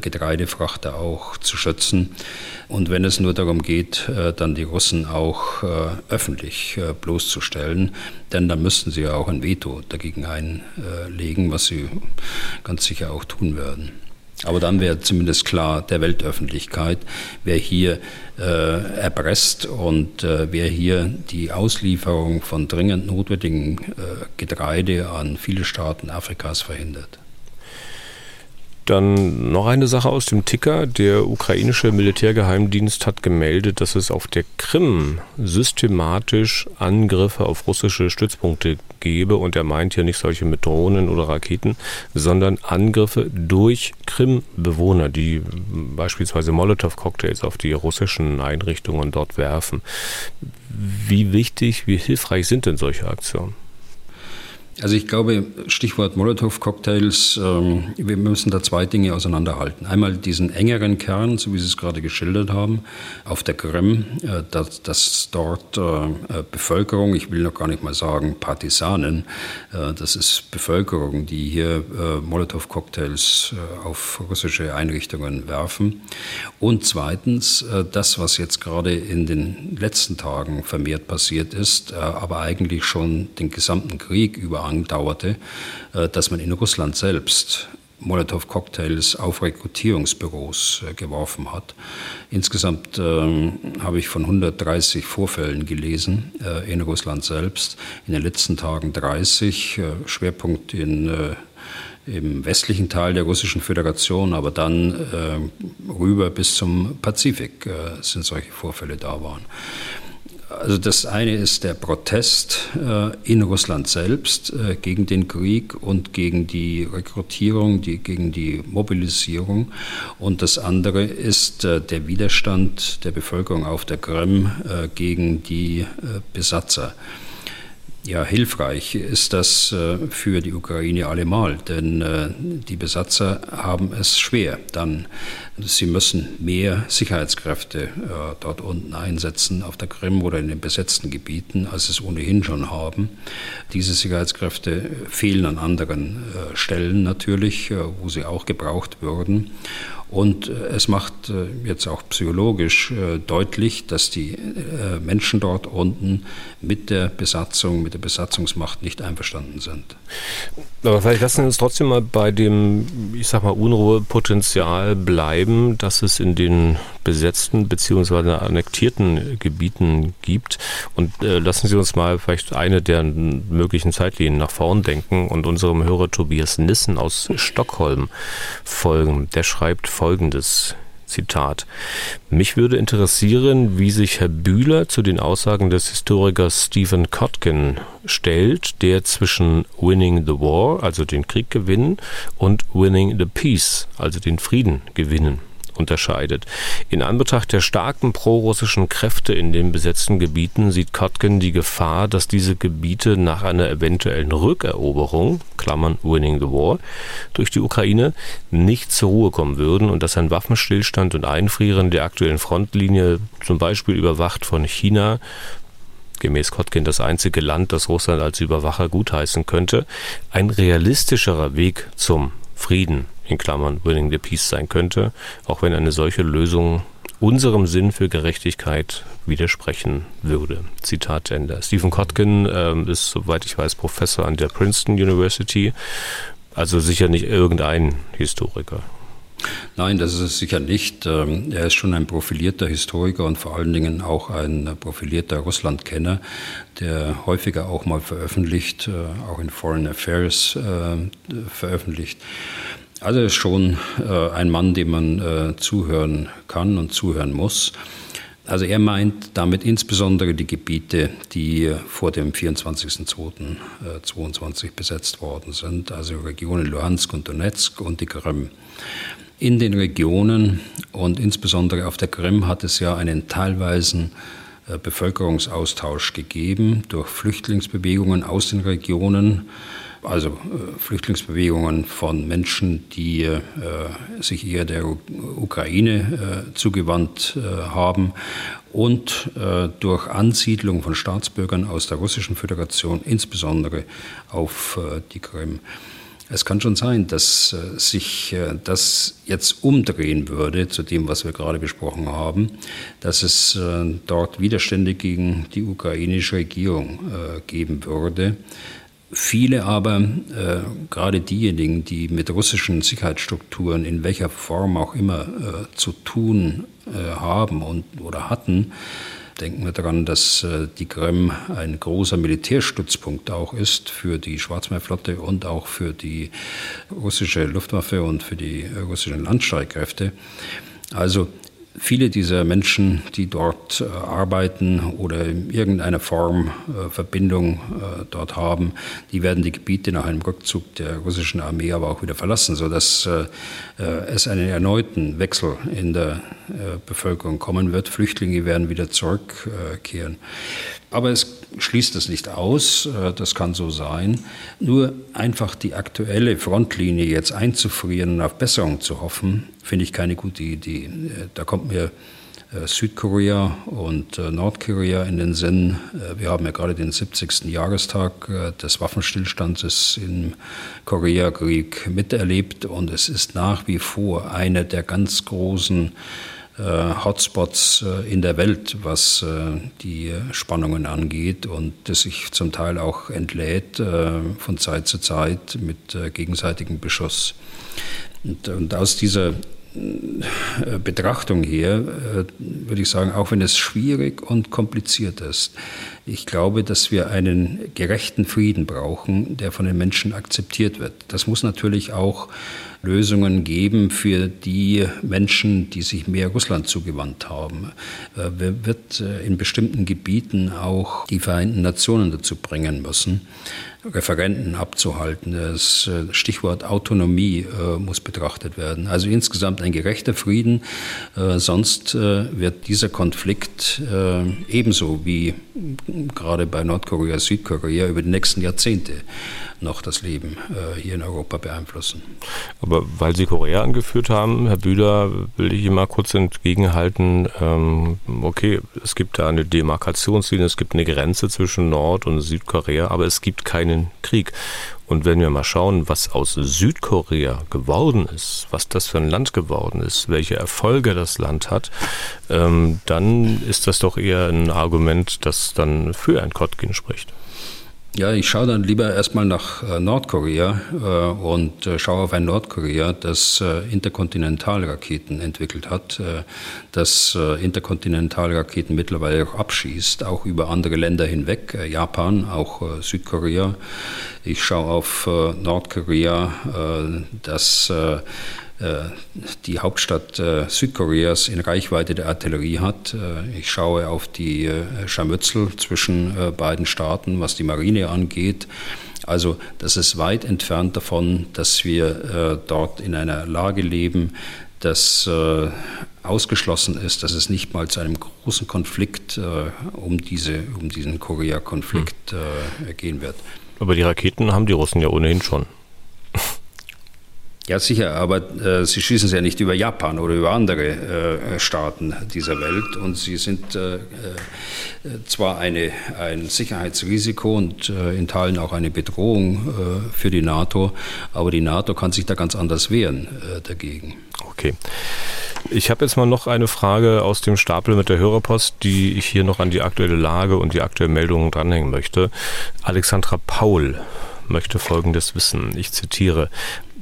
Getreidefrachter auch zu schützen. Und wenn es nur darum geht, äh, dann die Russen auch äh, öffentlich äh, bloßzustellen, denn dann müssten sie ja auch ein Veto dagegen einlegen, was sie ganz sicher auch tun werden. Aber dann wäre zumindest klar der Weltöffentlichkeit, wer hier äh, erpresst und äh, wer hier die Auslieferung von dringend notwendigen äh, Getreide an viele Staaten Afrikas verhindert. Dann noch eine Sache aus dem Ticker. Der ukrainische Militärgeheimdienst hat gemeldet, dass es auf der Krim systematisch Angriffe auf russische Stützpunkte gebe. Und er meint hier nicht solche mit Drohnen oder Raketen, sondern Angriffe durch Krim-Bewohner, die beispielsweise Molotow-Cocktails auf die russischen Einrichtungen dort werfen. Wie wichtig, wie hilfreich sind denn solche Aktionen? Also ich glaube, Stichwort Molotow-Cocktails, ähm, wir müssen da zwei Dinge auseinanderhalten. Einmal diesen engeren Kern, so wie Sie es gerade geschildert haben, auf der Krim, äh, dass, dass dort äh, äh, Bevölkerung, ich will noch gar nicht mal sagen Partisanen, äh, das ist Bevölkerung, die hier äh, Molotow-Cocktails äh, auf russische Einrichtungen werfen. Und zweitens, das, was jetzt gerade in den letzten Tagen vermehrt passiert ist, aber eigentlich schon den gesamten Krieg über andauerte, äh, dass man in Russland selbst Molotow-Cocktails auf Rekrutierungsbüros äh, geworfen hat. Insgesamt ähm, habe ich von 130 Vorfällen gelesen äh, in Russland selbst. In den letzten Tagen 30, äh, Schwerpunkt in, äh, im westlichen Teil der Russischen Föderation, aber dann äh, rüber bis zum Pazifik sind solche Vorfälle da waren. Also das eine ist der Protest äh, in Russland selbst äh, gegen den Krieg und gegen die Rekrutierung, die, gegen die Mobilisierung. Und das andere ist äh, der Widerstand der Bevölkerung auf der Krim gegen die Besatzer. Ja, hilfreich ist das äh, für die Ukraine allemal, denn äh, die Besatzer haben es schwer. Dann, sie müssen mehr Sicherheitskräfte äh, dort unten einsetzen, auf der Krim oder in den besetzten Gebieten, als es ohnehin schon haben. Diese Sicherheitskräfte fehlen an anderen Stellen natürlich, wo sie auch gebraucht würden. Und äh, es macht äh, jetzt auch psychologisch äh, deutlich, dass die Menschen dort unten mit der Besatzung, mit der Besatzungsmacht nicht einverstanden sind. Aber vielleicht lassen wir uns trotzdem mal bei dem, ich sag mal, Unruhepotenzial bleiben, dass es in den besetzten bzw. annektierten Gebieten gibt. Und lassen Sie uns mal vielleicht eine der möglichen Zeitlinien nach vorn denken und unserem Hörer Tobias Nissen aus Stockholm folgen. Der schreibt folgendes. Zitat. Mich würde interessieren, wie sich Herr Bühler zu den Aussagen des Historikers Stephen Kotkin stellt, der zwischen winning the war, also den Krieg gewinnen, und winning the peace, also den Frieden gewinnen unterscheidet. In Anbetracht der starken prorussischen Kräfte in den besetzten Gebieten sieht Kotkin die Gefahr, dass diese Gebiete nach einer eventuellen Rückeroberung, Klammern Winning the War, durch die Ukraine nicht zur Ruhe kommen würden und dass ein Waffenstillstand und Einfrieren der aktuellen Frontlinie, zum Beispiel überwacht von China, gemäß Kotkin das einzige Land, das Russland als Überwacher gutheißen könnte, ein realistischerer Weg zum Frieden in Klammern Winning the Peace sein könnte, auch wenn eine solche Lösung unserem Sinn für Gerechtigkeit widersprechen würde. Zitat Ende. Stephen Kotkin ähm, ist, soweit ich weiß, Professor an der Princeton University, also sicher nicht irgendein Historiker. Nein, das ist es sicher nicht. Ähm, er ist schon ein profilierter Historiker und vor allen Dingen auch ein profilierter Russlandkenner, der häufiger auch mal veröffentlicht, äh, auch in Foreign Affairs äh, veröffentlicht. Also schon äh, ein Mann, dem man äh, zuhören kann und zuhören muss. Also er meint damit insbesondere die Gebiete, die vor dem 24.02.22 besetzt worden sind, also Regionen Luhansk und Donetsk und die Krim. In den Regionen und insbesondere auf der Krim hat es ja einen teilweisen äh, Bevölkerungsaustausch gegeben durch Flüchtlingsbewegungen aus den Regionen, also äh, Flüchtlingsbewegungen von Menschen, die äh, sich eher der Ukraine äh, zugewandt äh, haben und äh, durch Ansiedlung von Staatsbürgern aus der Russischen Föderation, insbesondere auf die Krim. Es kann schon sein, dass äh, sich äh, das jetzt umdrehen würde zu dem, was wir gerade besprochen haben, dass es äh, dort Widerstände gegen die ukrainische Regierung geben würde. Viele aber, äh, gerade diejenigen, die mit russischen Sicherheitsstrukturen in welcher Form auch immer äh, zu tun äh, haben und, oder hatten, Denken wir daran, dass äh, die Krim ein großer Militärstützpunkt auch ist für die Schwarzmeerflotte und auch für die russische Luftwaffe und für die russischen Landstreitkräfte. Also Viele dieser Menschen, die dort äh, arbeiten oder in irgendeiner Form äh, Verbindung äh, dort haben, die werden die Gebiete nach einem Rückzug der russischen Armee aber auch wieder verlassen, sodass es einen erneuten Wechsel in der Bevölkerung kommen wird. Flüchtlinge werden wieder zurückkehren. Aber es schließt es nicht aus, äh, das kann so sein. Nur einfach die aktuelle Frontlinie jetzt einzufrieren und auf Besserung zu hoffen, finde ich keine gute Idee. Äh, da kommt mir äh, Südkorea und Nordkorea in den Sinn. Wir haben ja gerade den 70. Jahrestag des Waffenstillstandes im Koreakrieg miterlebt und es ist nach wie vor eine der ganz großen äh, Hotspots äh, in der Welt, was äh, die Spannungen angeht und das sich zum Teil auch entlädt von Zeit zu Zeit mit gegenseitigem Beschuss. Und, und aus dieser Betrachtung her würde ich sagen, auch wenn es schwierig und kompliziert ist, ich glaube, dass wir einen gerechten Frieden brauchen, der von den Menschen akzeptiert wird. Das muss natürlich auch Lösungen geben für die Menschen, die sich mehr Russland zugewandt haben. Äh, wird äh, in bestimmten Gebieten auch die Vereinten Nationen dazu bringen müssen, Referenten abzuhalten. Das äh, Stichwort Autonomie muss betrachtet werden. Also insgesamt ein gerechter Frieden. Sonst wird dieser Konflikt ebenso wie gerade bei Nordkorea, Südkorea über die nächsten Jahrzehnte noch das Leben äh, hier in Europa beeinflussen. Aber weil Sie Korea angeführt haben, Herr Bühler, will ich Ihnen mal kurz entgegenhalten, ähm, okay, es gibt da eine Demarkationslinie, es gibt eine Grenze zwischen Nord- und Südkorea, aber es gibt keinen Krieg. Und wenn wir mal schauen, was aus Südkorea geworden ist, was das für ein Land geworden ist, welche Erfolge das Land hat, ähm, dann ist das doch eher ein Argument, das dann für ein Kotkin spricht. Ja, ich schaue dann lieber erstmal nach äh, Nordkorea äh, und äh, schaue auf ein Nordkorea, das Interkontinentalraketen entwickelt hat, das Interkontinentalraketen mittlerweile auch abschießt, auch über andere Länder hinweg, Japan, auch Südkorea. Ich schaue auf Nordkorea, das die Hauptstadt äh, Südkoreas in Reichweite der Artillerie hat. Äh, ich schaue auf die Scharmützel zwischen beiden Staaten, was die Marine angeht. Also das ist weit entfernt davon, dass wir dort in einer Lage leben, dass ausgeschlossen ist, dass es nicht mal zu einem großen Konflikt um, diese, um diesen Korea-Konflikt hm. gehen wird. Aber die Raketen haben die Russen ja ohnehin schon. Ja, sicher, aber äh, sie schießen sie ja nicht über Japan oder über andere äh, Staaten dieser Welt und sie sind äh, äh zwar eine, ein Sicherheitsrisiko und äh, in Teilen auch eine Bedrohung äh, für die NATO, aber die NATO kann sich da ganz anders wehren dagegen. Okay. Ich habe jetzt mal noch eine Frage aus dem Stapel mit der Hörerpost, die ich hier noch an die aktuelle Lage und die aktuellen Meldungen dranhängen möchte. Alexandra Paul möchte Folgendes wissen. Ich zitiere.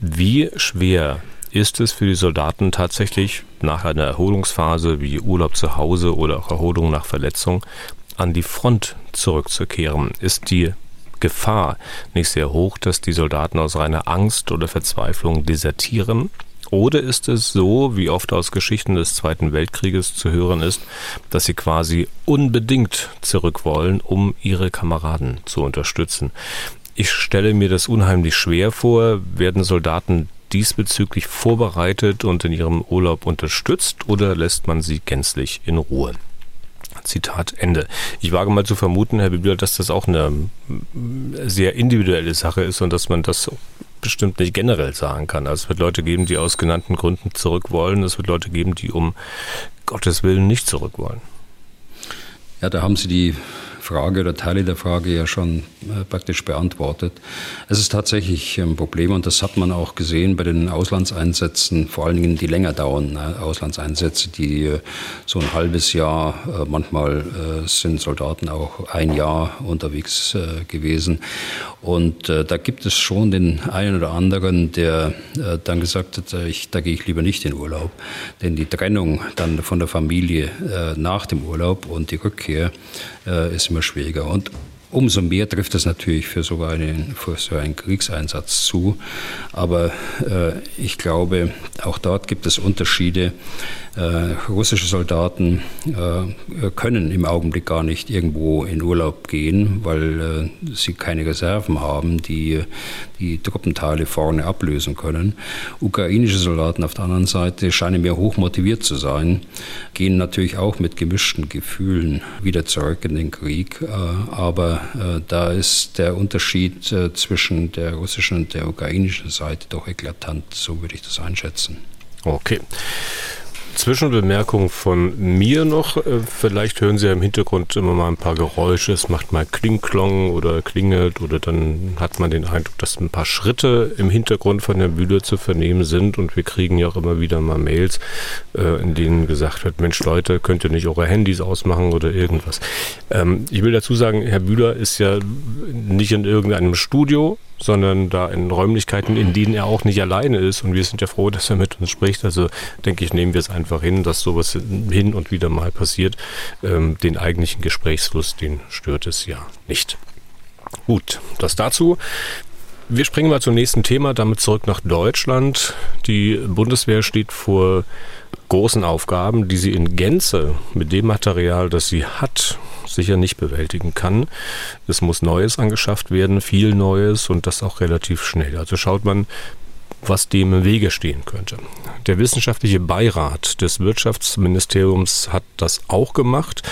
Wie schwer ist es für die Soldaten tatsächlich nach einer Erholungsphase wie Urlaub zu Hause oder auch Erholung nach Verletzung an die Front zurückzukehren? Ist die Gefahr nicht sehr hoch, dass die Soldaten aus reiner Angst oder Verzweiflung desertieren? Oder ist es so, wie oft aus Geschichten des Zweiten Weltkrieges zu hören ist, dass sie quasi unbedingt zurück wollen, um ihre Kameraden zu unterstützen? Ich stelle mir das unheimlich schwer vor. Werden Soldaten diesbezüglich vorbereitet und in ihrem Urlaub unterstützt oder lässt man sie gänzlich in Ruhe? Zitat Ende. Ich wage mal zu vermuten, Herr Bibler, dass das auch eine sehr individuelle Sache ist und dass man das bestimmt nicht generell sagen kann. Also es wird Leute geben, die aus genannten Gründen zurück wollen. Es wird Leute geben, die um Gottes Willen nicht zurück wollen. Ja, da haben Sie die Frage oder Teile der Frage ja schon äh, praktisch beantwortet. Es ist tatsächlich ein Problem und das hat man auch gesehen bei den Auslandseinsätzen, vor allen Dingen die länger dauernden äh, Auslandseinsätze, die äh, so ein halbes Jahr, manchmal sind Soldaten auch ein Jahr unterwegs gewesen. Und da gibt es schon den einen oder anderen, der dann gesagt hat, ich, da gehe ich lieber nicht in Urlaub. Denn die Trennung dann von der Familie nach dem Urlaub und die Rückkehr ist immer schwieriger. Und Umso mehr trifft es natürlich für so einen, für so einen Kriegseinsatz zu. Aber äh, ich glaube, auch dort gibt es Unterschiede. Äh, russische Soldaten äh, können im Augenblick gar nicht irgendwo in Urlaub gehen, weil äh, sie keine Reserven haben, die die Truppenteile vorne ablösen können. Ukrainische Soldaten auf der anderen Seite scheinen mir hoch motiviert zu sein, gehen natürlich auch mit gemischten Gefühlen wieder zurück in den Krieg. Aber da ist der Unterschied zwischen der russischen und der ukrainischen Seite doch eklatant, so würde ich das einschätzen. Okay. Zwischenbemerkung von mir noch. Äh, vielleicht hören Sie ja im Hintergrund immer mal ein paar Geräusche. Es macht mal Klingklong oder klingelt oder dann hat man den Eindruck, dass ein paar Schritte im Hintergrund von der Bühne zu vernehmen sind und wir kriegen ja auch immer wieder mal Mails, äh, in denen gesagt wird, Mensch Leute, könnt ihr nicht eure Handys ausmachen oder irgendwas. Ähm, ich will dazu sagen, Herr Bühler ist ja nicht in irgendeinem Studio, sondern da in Räumlichkeiten, in denen er auch nicht alleine ist. Und wir sind ja froh, dass er mit uns spricht. Also denke ich, nehmen wir es einfach hin, dass sowas hin und wieder mal passiert. Ähm, den eigentlichen Gesprächsfluss, den stört es ja nicht. Gut, das dazu. Wir springen mal zum nächsten Thema, damit zurück nach Deutschland. Die Bundeswehr steht vor großen Aufgaben, die sie in Gänze mit dem Material, das sie hat, sicher nicht bewältigen kann. Es muss Neues angeschafft werden, viel Neues und das auch relativ schnell. Also schaut man was dem im Wege stehen könnte. Der wissenschaftliche Beirat des Wirtschaftsministeriums hat das auch gemacht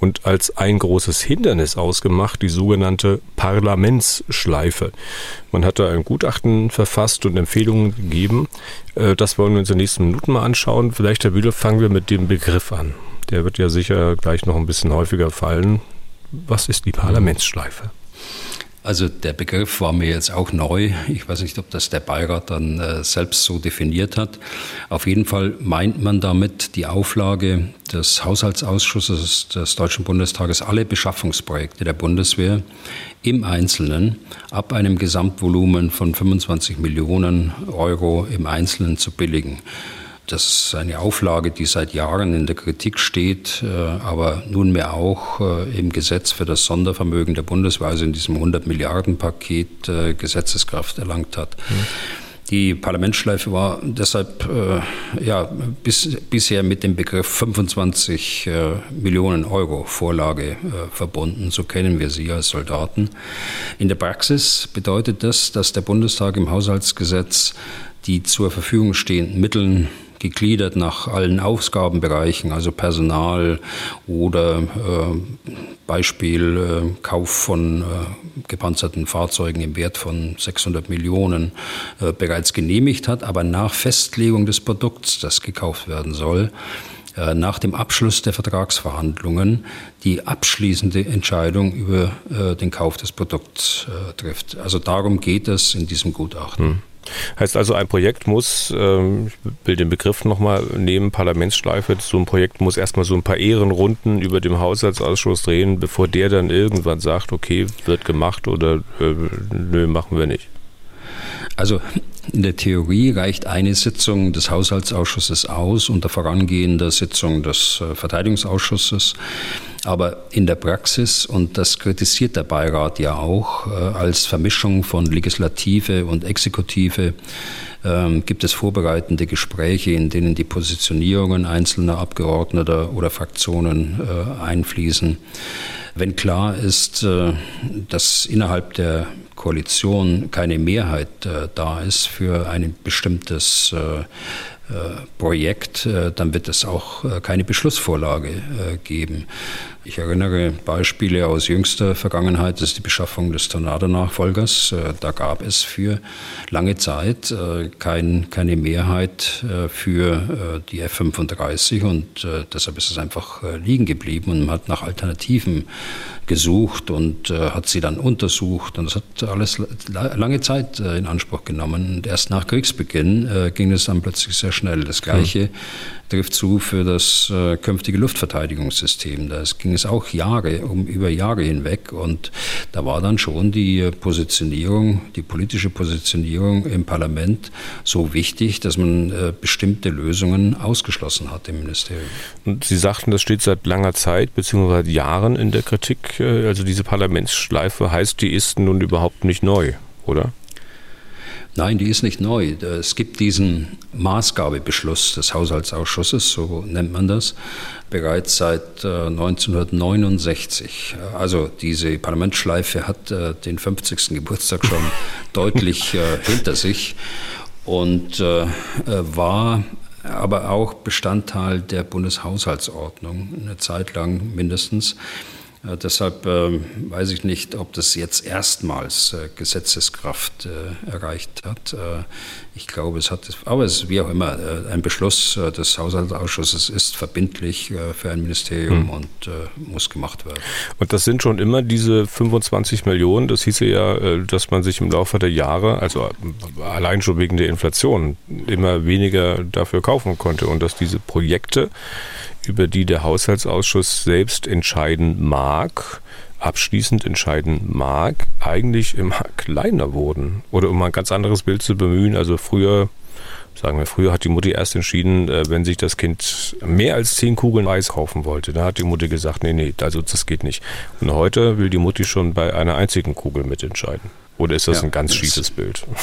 und als ein großes Hindernis ausgemacht die sogenannte Parlamentsschleife. Man hat da ein Gutachten verfasst und Empfehlungen gegeben. Äh, das wollen wir uns in den nächsten Minuten mal anschauen. Vielleicht, Herr Bühler, fangen wir mit dem Begriff an. Der wird ja sicher gleich noch ein bisschen häufiger fallen. Was ist die Parlamentsschleife? Also der Begriff war mir jetzt auch neu. Ich weiß nicht, ob das der Beirat dann äh, selbst so definiert hat. Auf jeden Fall meint man damit die Auflage des Haushaltsausschusses des Deutschen Bundestages, alle Beschaffungsprojekte der Bundeswehr im Einzelnen ab einem Gesamtvolumen von 25 Millionen Euro im Einzelnen zu billigen. Das ist eine Auflage, die seit Jahren in der Kritik steht, äh, aber nunmehr auch äh, im Gesetz für das Sondervermögen der Bundeswehr, also in diesem 100 Milliarden Paket äh, Gesetzeskraft erlangt hat. Mhm. Die Parlamentsschleife war deshalb äh, ja, bis, bisher mit dem Begriff 25 äh, Millionen Euro Vorlage äh, verbunden. So kennen wir sie als Soldaten. In der Praxis bedeutet das, dass der Bundestag im Haushaltsgesetz die zur Verfügung stehenden Mittel gegliedert nach allen Aufgabenbereichen, also Personal oder äh, Beispiel äh, Kauf von äh, gepanzerten Fahrzeugen im Wert von 600 Millionen äh, bereits genehmigt hat, aber nach Festlegung des Produkts, das gekauft werden soll, äh, nach dem Abschluss der Vertragsverhandlungen die abschließende Entscheidung über äh, den Kauf des Produkts trifft. Also darum geht es in diesem Gutachten. Hm. Heißt also, ein Projekt muss, ähm, ich will den Begriff nochmal nehmen, Parlamentsschleife, so ein Projekt muss erstmal so ein paar Ehrenrunden über dem Haushaltsausschuss drehen, bevor der dann irgendwann sagt, okay, wird gemacht oder äh, nö, machen wir nicht. Also in der Theorie reicht eine Sitzung des Haushaltsausschusses aus unter vorangehender Sitzung des äh, Verteidigungsausschusses. Aber in der Praxis, und das kritisiert der Beirat ja auch, äh, als Vermischung von Legislative und Exekutive, ähm, gibt es vorbereitende Gespräche, in denen die Positionierungen einzelner Abgeordneter oder Fraktionen äh, einfließen. Wenn klar ist, äh, dass innerhalb der Koalition keine Mehrheit da ist für ein bestimmtes Projekt, dann wird es auch keine Beschlussvorlage geben. Ich erinnere Beispiele aus jüngster Vergangenheit, das ist die Beschaffung des Tornado-Nachfolgers. Da gab es für lange Zeit kein, keine Mehrheit für die F-35 und deshalb ist es einfach liegen geblieben und man hat nach Alternativen gesucht und äh, hat sie dann untersucht. Und das hat alles lange Zeit äh, in Anspruch genommen. Und erst nach Kriegsbeginn äh, ging es dann plötzlich sehr schnell. Das Gleiche hm. Trifft zu für das äh, künftige Luftverteidigungssystem. Da ging es auch Jahre, um über Jahre hinweg. Und da war dann schon die Positionierung, die politische Positionierung im Parlament so wichtig, dass man äh, bestimmte Lösungen ausgeschlossen hat im Ministerium. Und Sie sagten, das steht seit langer Zeit bzw. Jahren in der Kritik äh, also diese Parlamentsschleife heißt, die ist nun überhaupt nicht neu, oder? Nein, die ist nicht neu. Es gibt diesen Maßgabebeschluss des Haushaltsausschusses, so nennt man das, bereits seit 1969. Äh, also diese Parlamentsschleife hat äh, den 50. Geburtstag schon deutlich hinter sich und war aber auch Bestandteil der Bundeshaushaltsordnung, eine Zeit lang mindestens. Äh, deshalb äh, weiß ich nicht, ob das jetzt erstmals äh, Gesetzeskraft äh, erreicht hat. Ich glaube, es hat, aber es ist wie auch immer, ein Beschluss des Haushaltsausschusses ist verbindlich für ein Ministerium hm. und muss gemacht werden. Und das sind schon immer diese 25 Millionen. Das hieße ja, dass man sich im Laufe der Jahre, also allein schon wegen der Inflation, immer weniger dafür kaufen konnte und dass diese Projekte über die der Haushaltsausschuss selbst entscheiden mag, abschließend entscheiden mag, eigentlich immer kleiner wurden. Oder um ein ganz anderes Bild zu bemühen, also früher, sagen wir, früher hat die Mutti erst entschieden, äh, wenn sich das Kind mehr als zehn Kugeln Eis kaufen wollte. Da hat die Mutti gesagt, nee, nee, also das geht nicht. Und heute will die Mutti schon bei einer einzigen Kugel mitentscheiden. Oder ist das ja, ein ganz schiefes Bild?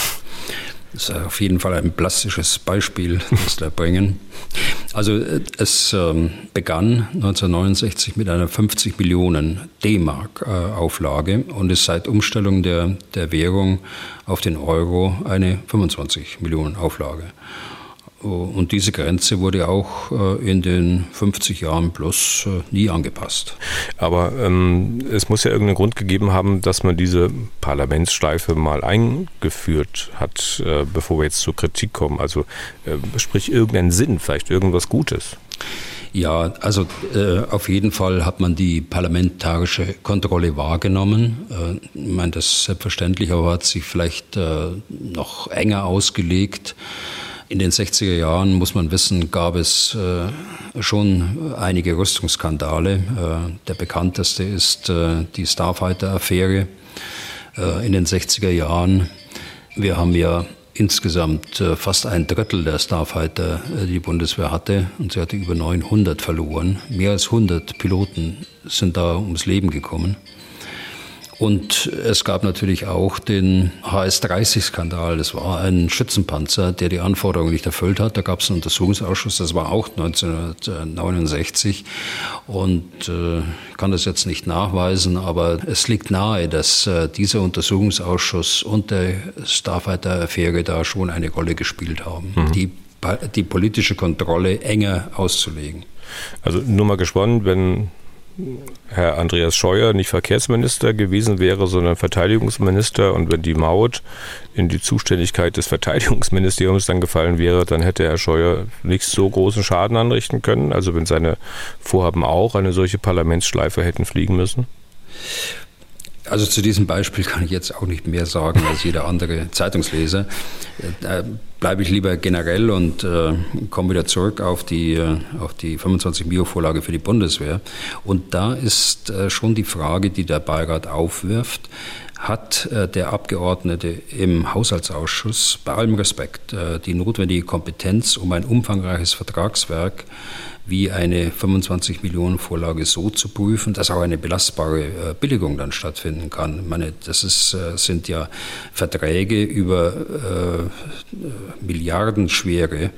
Das ist auf jeden Fall ein plastisches Beispiel, das da bringen. Also es ähm, begann 1969 mit einer 50 Millionen D-Mark äh, Auflage und ist seit Umstellung der, der Währung auf den Euro eine 25 Millionen Auflage. Und diese Grenze wurde auch äh, in den 50 Jahren plus äh, nie angepasst. Aber ähm, es muss ja irgendeinen Grund gegeben haben, dass man diese Parlamentsschleife mal eingeführt hat, äh, bevor wir jetzt zur Kritik kommen. Also äh, sprich irgendeinen Sinn, vielleicht irgendwas Gutes. Ja, also äh, auf jeden Fall hat man die parlamentarische Kontrolle wahrgenommen. Äh, ich meine, das selbstverständlich, aber hat sich vielleicht äh, noch enger ausgelegt. In den 60er Jahren, muss man wissen, gab es äh, schon einige Rüstungsskandale. Äh, der bekannteste ist äh, die Starfighter-Affäre äh, in den 60er Jahren. Wir haben ja insgesamt äh, fast ein Drittel der Starfighter, äh, die die Bundeswehr hatte, und sie hatte über 900 verloren. Mehr als 100 Piloten sind da ums Leben gekommen. Und es gab natürlich auch den HS-30-Skandal. Das war ein Schützenpanzer, der die Anforderungen nicht erfüllt hat. Da gab es einen Untersuchungsausschuss, das war auch 1969. Und äh, kann das jetzt nicht nachweisen, aber es liegt nahe, dass äh, dieser Untersuchungsausschuss und der Starfighter-Affäre da schon eine Rolle gespielt haben. Mhm. Die die politische Kontrolle enger auszulegen. Also nur mal gespannt, wenn Herr Andreas Scheuer nicht Verkehrsminister gewesen wäre, sondern Verteidigungsminister und wenn die Maut in die Zuständigkeit des Verteidigungsministeriums dann gefallen wäre, dann hätte Herr Scheuer nicht so großen Schaden anrichten können. Also wenn seine Vorhaben auch eine solche Parlamentsschleife hätten fliegen müssen? Also zu diesem Beispiel kann ich jetzt auch nicht mehr sagen als jeder andere Zeitungsleser. Da bleibe ich lieber generell und äh, komme wieder zurück auf die, äh, auf die 25 Mio-Vorlage für die Bundeswehr. Und da ist äh, schon die Frage, die der Beirat aufwirft, hat äh, der Abgeordnete im Haushaltsausschuss bei allem Respekt äh, die notwendige Kompetenz, um ein umfangreiches Vertragswerk wie eine 25 Millionen Vorlage so zu prüfen, dass auch eine belastbare äh, Billigung dann stattfinden kann. Ich meine, das ist, sind ja Verträge über äh, milliardenschwere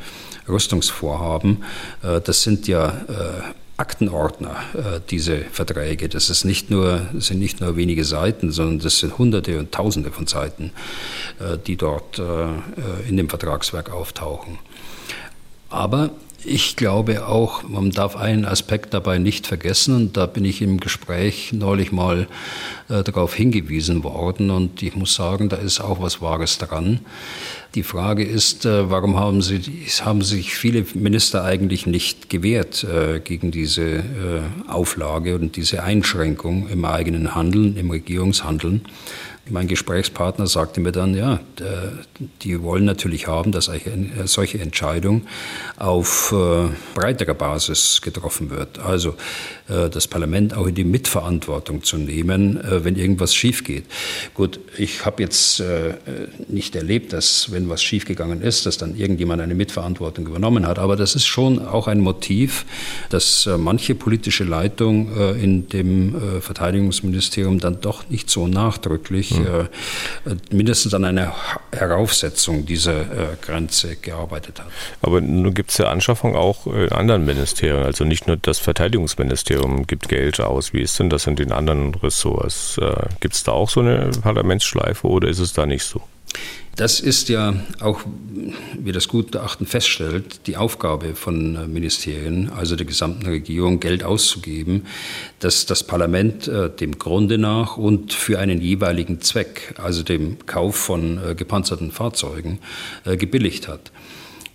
Rüstungsvorhaben. Das sind ja Aktenordner, äh, diese Verträge. Das ist nicht nur, sind nicht nur wenige Seiten, sondern das sind Hunderte und Tausende von Seiten, die dort in dem Vertragswerk auftauchen. Aber ich glaube auch, man darf einen Aspekt dabei nicht vergessen und da bin ich im Gespräch neulich mal äh, darauf hingewiesen worden und ich muss sagen, da ist auch was Wahres dran. Die Frage ist, äh, warum haben, sie, haben sich viele Minister eigentlich nicht gewehrt äh, gegen diese äh, Auflage und diese Einschränkung im eigenen Handeln, im Regierungshandeln? Mein Gesprächspartner sagte mir dann, ja, die wollen natürlich haben, dass eine solche Entscheidung auf breiterer Basis getroffen wird. Also das Parlament auch in die Mitverantwortung zu nehmen, äh, wenn irgendwas schief geht. Gut, ich habe jetzt nicht erlebt, dass wenn was schiefgegangen ist, dass dann irgendjemand eine Mitverantwortung übernommen hat. Aber das ist schon auch ein Motiv, dass manche politische Leitung in dem Verteidigungsministerium dann doch nicht so nachdrücklich mhm. mindestens an einer Heraufsetzung dieser Grenze gearbeitet hat. Aber nun gibt es ja Anschaffung auch in anderen Ministerien, also nicht nur das Verteidigungsministerium gibt Geld aus. Wie ist denn das in den anderen Ressorts? Äh, gibt es da auch so eine Parlamentsschleife oder ist es da nicht so? Das ist ja auch, wie das Gutachten feststellt, die Aufgabe von äh, Ministerien, also der gesamten Regierung, Geld auszugeben, dass das Parlament äh, dem Grunde nach und für einen jeweiligen Zweck, also dem Kauf von äh, gepanzerten Fahrzeugen, gebilligt hat.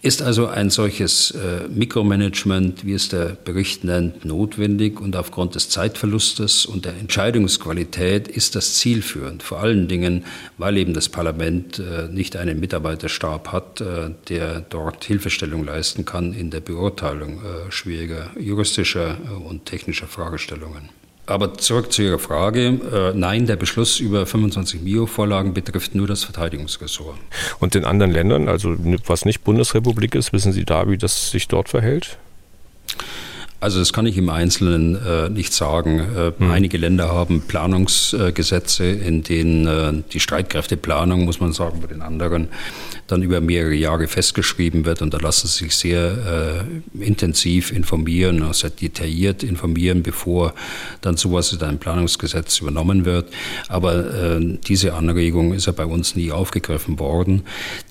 Ist also ein solches äh, Mikromanagement, wie es der Bericht nennt, notwendig und aufgrund des Zeitverlustes und der Entscheidungsqualität ist das zielführend. Vor allen Dingen, weil eben das Parlament äh, nicht einen Mitarbeiterstab hat, äh, der dort Hilfestellung leisten kann in der Beurteilung äh, schwieriger juristischer äh, und technischer Fragestellungen. Aber zurück zu Ihrer Frage. Äh, nein, der Beschluss über 25 MIO-Vorlagen betrifft nur das Verteidigungsressort. Und in anderen Ländern, also was nicht Bundesrepublik ist, wissen Sie da, wie das sich dort verhält? Also das kann ich im Einzelnen äh, nicht sagen. Äh, hm. Einige Länder haben Planungsgesetze, in denen äh, die Streitkräfteplanung, muss man sagen, bei den anderen dann über mehrere Jahre festgeschrieben wird und da lassen sie sich sehr äh, intensiv informieren, sehr also detailliert informieren, bevor dann sowas in einem Planungsgesetz übernommen wird. Aber äh, diese Anregung ist ja bei uns nie aufgegriffen worden.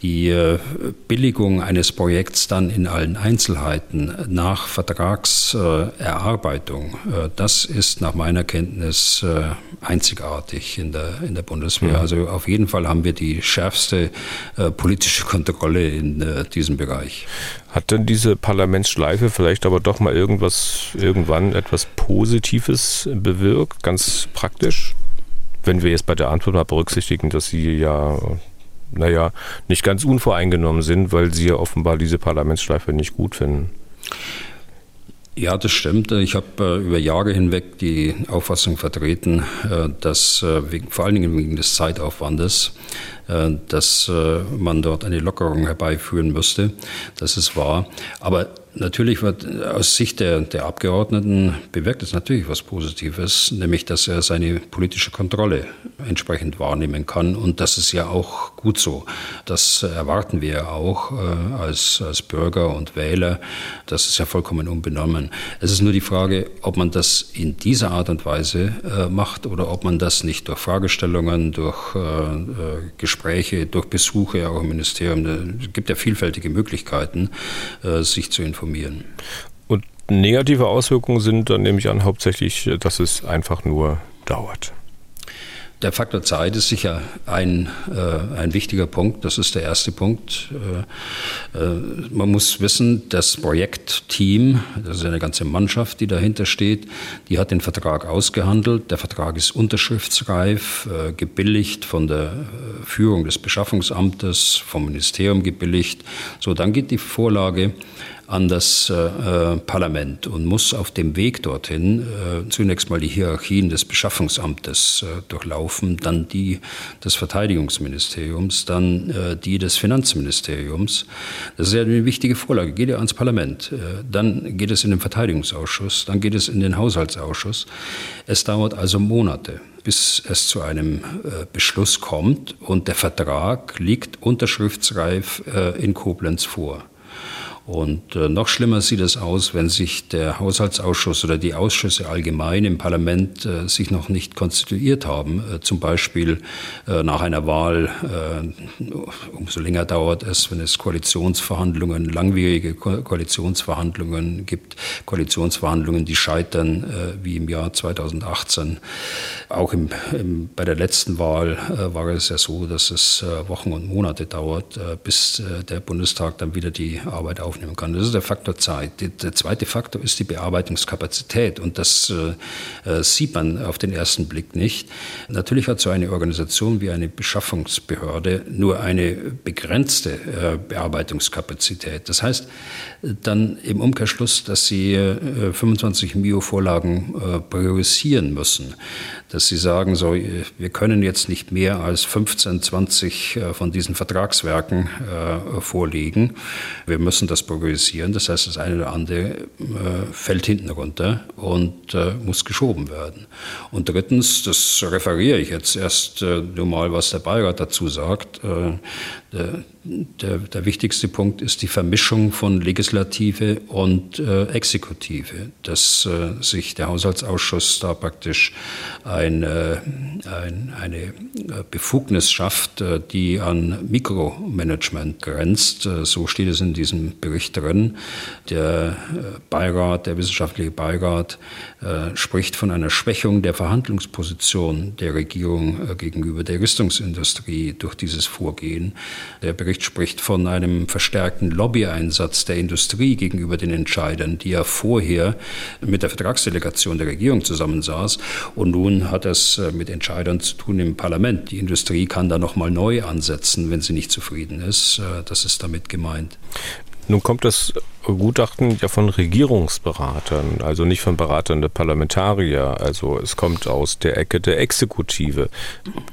Die äh, Billigung eines Projekts dann in allen Einzelheiten nach Vertragserarbeitung, äh, das ist nach meiner Kenntnis äh, einzigartig in der, in der Bundeswehr. Ja. Also auf jeden Fall haben wir die schärfste äh, politische politische Kontrolle in äh, diesem Bereich. Hat denn diese Parlamentsschleife vielleicht aber doch mal irgendwas, irgendwann etwas Positives bewirkt, ganz praktisch? Wenn wir jetzt bei der Antwort mal berücksichtigen, dass Sie ja, naja, nicht ganz unvoreingenommen sind, weil Sie ja offenbar diese Parlamentsschleife nicht gut finden. Ja, das stimmt. Ich habe äh, über Jahre hinweg die Auffassung vertreten, äh, dass äh, wegen, vor allen Dingen wegen des Zeitaufwandes, dass äh, man dort eine Lockerung herbeiführen müsste. Das ist wahr. Aber Natürlich wird aus Sicht der, der Abgeordneten bewirkt es natürlich was Positives, nämlich dass er seine politische Kontrolle entsprechend wahrnehmen kann. Und das ist ja auch gut so. Das erwarten wir auch äh, als, als Bürger und Wähler. Das ist ja vollkommen unbenommen. Es ist nur die Frage, ob man das in dieser Art und Weise äh, macht oder ob man das nicht durch Fragestellungen, durch äh, äh Gespräche, durch Besuche auch im Ministerium, es gibt ja vielfältige Möglichkeiten, äh, sich zu informieren. Und negative Auswirkungen sind dann nehme ich an hauptsächlich, dass es einfach nur dauert. Der Faktor Zeit ist sicher ein, äh, ein wichtiger Punkt. Das ist der erste Punkt. Äh, äh, man muss wissen, das Projektteam, das ist eine ganze Mannschaft, die dahinter steht, die hat den Vertrag ausgehandelt. Der Vertrag ist unterschriftsreif, äh, gebilligt von der äh, Führung des Beschaffungsamtes, vom Ministerium gebilligt. So, dann geht die Vorlage an das äh, Parlament und muss auf dem Weg dorthin äh, zunächst mal die Hierarchien des Beschaffungsamtes äh, durchlaufen, dann die des Verteidigungsministeriums, dann äh, die des Finanzministeriums. Das ist ja eine wichtige Vorlage. Geht ja ans Parlament, äh, dann geht es in den Verteidigungsausschuss, dann geht es in den Haushaltsausschuss. Es dauert also Monate bis es zu einem äh, Beschluss kommt und der Vertrag liegt unterschriftsreif äh, in Koblenz vor. Und äh, noch schlimmer sieht es aus, wenn sich der Haushaltsausschuss oder die Ausschüsse allgemein im Parlament äh, sich noch nicht konstituiert haben. Äh, zum Beispiel äh, nach einer Wahl, äh, umso länger dauert es, wenn es Koalitionsverhandlungen, langwierige Ko Koalitionsverhandlungen gibt, Koalitionsverhandlungen, die scheitern, äh, wie im Jahr 2018. Auch im, im, bei der letzten Wahl war es ja so, dass es Wochen und Monate dauert, bis der Bundestag dann wieder die Arbeit aufnehmen kann. Das ist der Faktor Zeit. Der zweite Faktor ist die Bearbeitungskapazität und das äh, sieht man auf den ersten Blick nicht. Natürlich hat so eine Organisation wie eine Beschaffungsbehörde nur eine begrenzte äh, Bearbeitungskapazität. Das heißt dann im Umkehrschluss, dass sie äh, 25 MIO-Vorlagen äh, priorisieren müssen dass sie sagen, so, wir können jetzt nicht mehr als 15, 20 äh, von diesen Vertragswerken äh, vorlegen. Wir müssen das priorisieren. Das heißt, das eine oder andere äh, fällt hinten runter und äh, muss geschoben werden. Und drittens, das referiere ich jetzt erst äh, nur mal, was der Beirat dazu sagt. Äh, der, der, der, wichtigste Punkt ist die Vermischung von Legislative und äh, Exekutive, dass äh, sich der Haushaltsausschuss da praktisch ein, äh, ein, eine Befugnis schafft, äh, die an Mikromanagement grenzt. Äh, so steht es in diesem Bericht drin. Der äh, Beirat, der wissenschaftliche Beirat, spricht von einer Schwächung der Verhandlungsposition der Regierung gegenüber der Rüstungsindustrie durch dieses Vorgehen. Der Bericht spricht von einem verstärkten Lobbyeinsatz der Industrie gegenüber den Entscheidern, die ja vorher mit der Vertragsdelegation der Regierung zusammensaß. Und nun hat es äh, mit Entscheidern zu tun im Parlament. Die Industrie kann da nochmal neu ansetzen, wenn sie nicht zufrieden ist. Äh, das ist damit gemeint. Nun kommt das Gutachten ja von Regierungsberatern, also nicht von Beratern der Parlamentarier. Also es kommt aus der Ecke der Exekutive.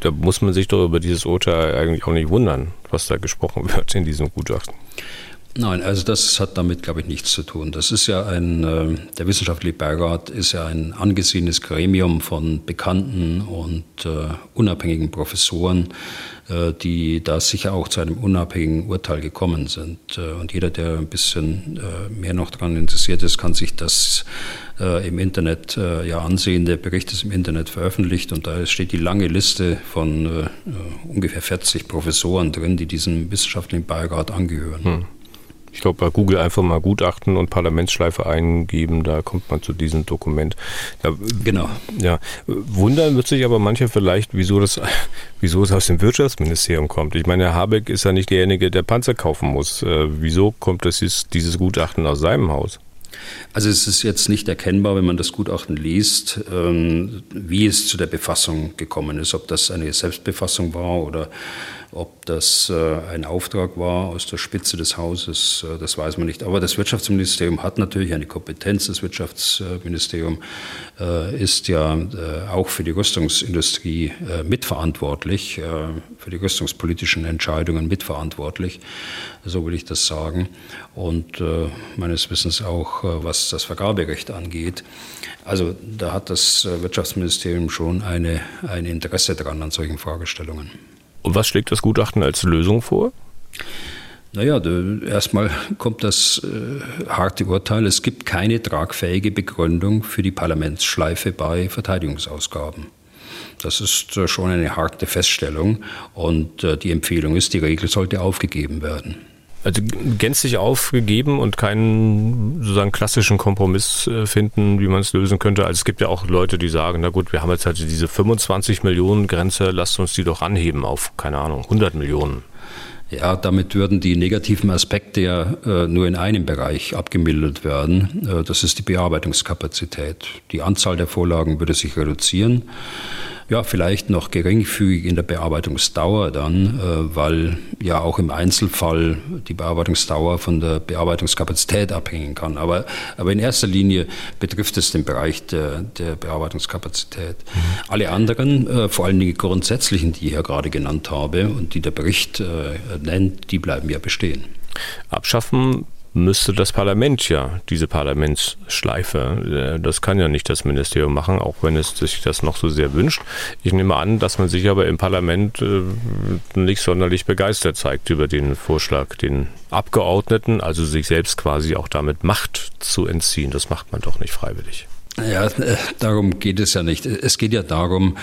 Da muss man sich doch über dieses Urteil eigentlich auch nicht wundern, was da gesprochen wird in diesem Gutachten. Nein, also das hat damit, glaube ich, nichts zu tun. Das ist ja ein, äh, der wissenschaftliche Beirat ist ja ein angesehenes Gremium von bekannten und äh, unabhängigen Professoren, äh, die da sicher auch zu einem unabhängigen Urteil gekommen sind. Äh, und jeder, der ein bisschen mehr noch daran interessiert ist, kann sich das im Internet ja ansehen. Der Bericht ist im Internet veröffentlicht und da steht die lange Liste von ungefähr 40 Professoren drin, die diesem wissenschaftlichen Beirat angehören. Hm. Ich glaube, bei Google einfach mal Gutachten und Parlamentsschleife eingeben, da kommt man zu diesem Dokument. Da, genau. Ja, wundern wird sich aber mancher vielleicht, wieso das, wieso es aus dem Wirtschaftsministerium kommt. Ich meine, Herr Habeck ist ja nicht derjenige, der Panzer kaufen muss. Äh, wieso kommt das ist, dieses Gutachten aus seinem Haus? Also es ist jetzt nicht erkennbar, wenn man das Gutachten liest, ähm, wie es zu der Befassung gekommen ist, ob das eine Selbstbefassung war oder ob das äh, ein Auftrag war aus der Spitze des Hauses, äh, das weiß man nicht. Aber das Wirtschaftsministerium hat natürlich eine Kompetenz. Das Wirtschaftsministerium äh, ist ja auch für die Rüstungsindustrie mitverantwortlich, für die rüstungspolitischen Entscheidungen mitverantwortlich. So will ich das sagen. Und meines Wissens auch, was das Vergaberecht angeht. Also da hat das Wirtschaftsministerium schon eine, ein Interesse daran an solchen Fragestellungen. Und was schlägt das Gutachten als Lösung vor? Naja, erstmal kommt das äh, harte Urteil. Es gibt keine tragfähige Begründung für die Parlamentsschleife bei Verteidigungsausgaben. Das ist äh, schon eine harte Feststellung und äh, die Empfehlung ist, die Regel sollte aufgegeben werden. Also gänzlich aufgegeben und keinen sozusagen klassischen Kompromiss äh, finden, wie man es lösen könnte. Also es gibt ja auch Leute, die sagen, na gut, wir haben jetzt halt diese 25 Millionen Grenze, lasst uns die doch anheben auf, keine Ahnung, 100 Millionen. Ja, damit würden die negativen Aspekte ja äh, nur in einem Bereich abgemildert werden. Äh, das ist die Bearbeitungskapazität. Die Anzahl der Vorlagen würde sich reduzieren ja, vielleicht noch geringfügig in der Bearbeitungsdauer dann, äh, weil ja auch im Einzelfall die Bearbeitungsdauer von der Bearbeitungskapazität abhängen kann. Aber, aber in erster Linie betrifft es den Bereich der, der Bearbeitungskapazität. Mhm. Alle anderen, äh, vor allen Dingen grundsätzlichen, die ich ja gerade genannt habe und die der Bericht äh, nennt, die bleiben ja bestehen. Abschaffen müsste das Parlament ja diese Parlamentsschleife, äh, das kann ja nicht das Ministerium machen, auch wenn es sich das noch so sehr wünscht. Ich nehme an, dass man sich aber im Parlament äh, nicht sonderlich begeistert zeigt über den Vorschlag, den Abgeordneten, also sich selbst quasi auch damit Macht zu entziehen. Das macht man doch nicht freiwillig. Ja, äh, darum geht es ja nicht. Es geht ja darum,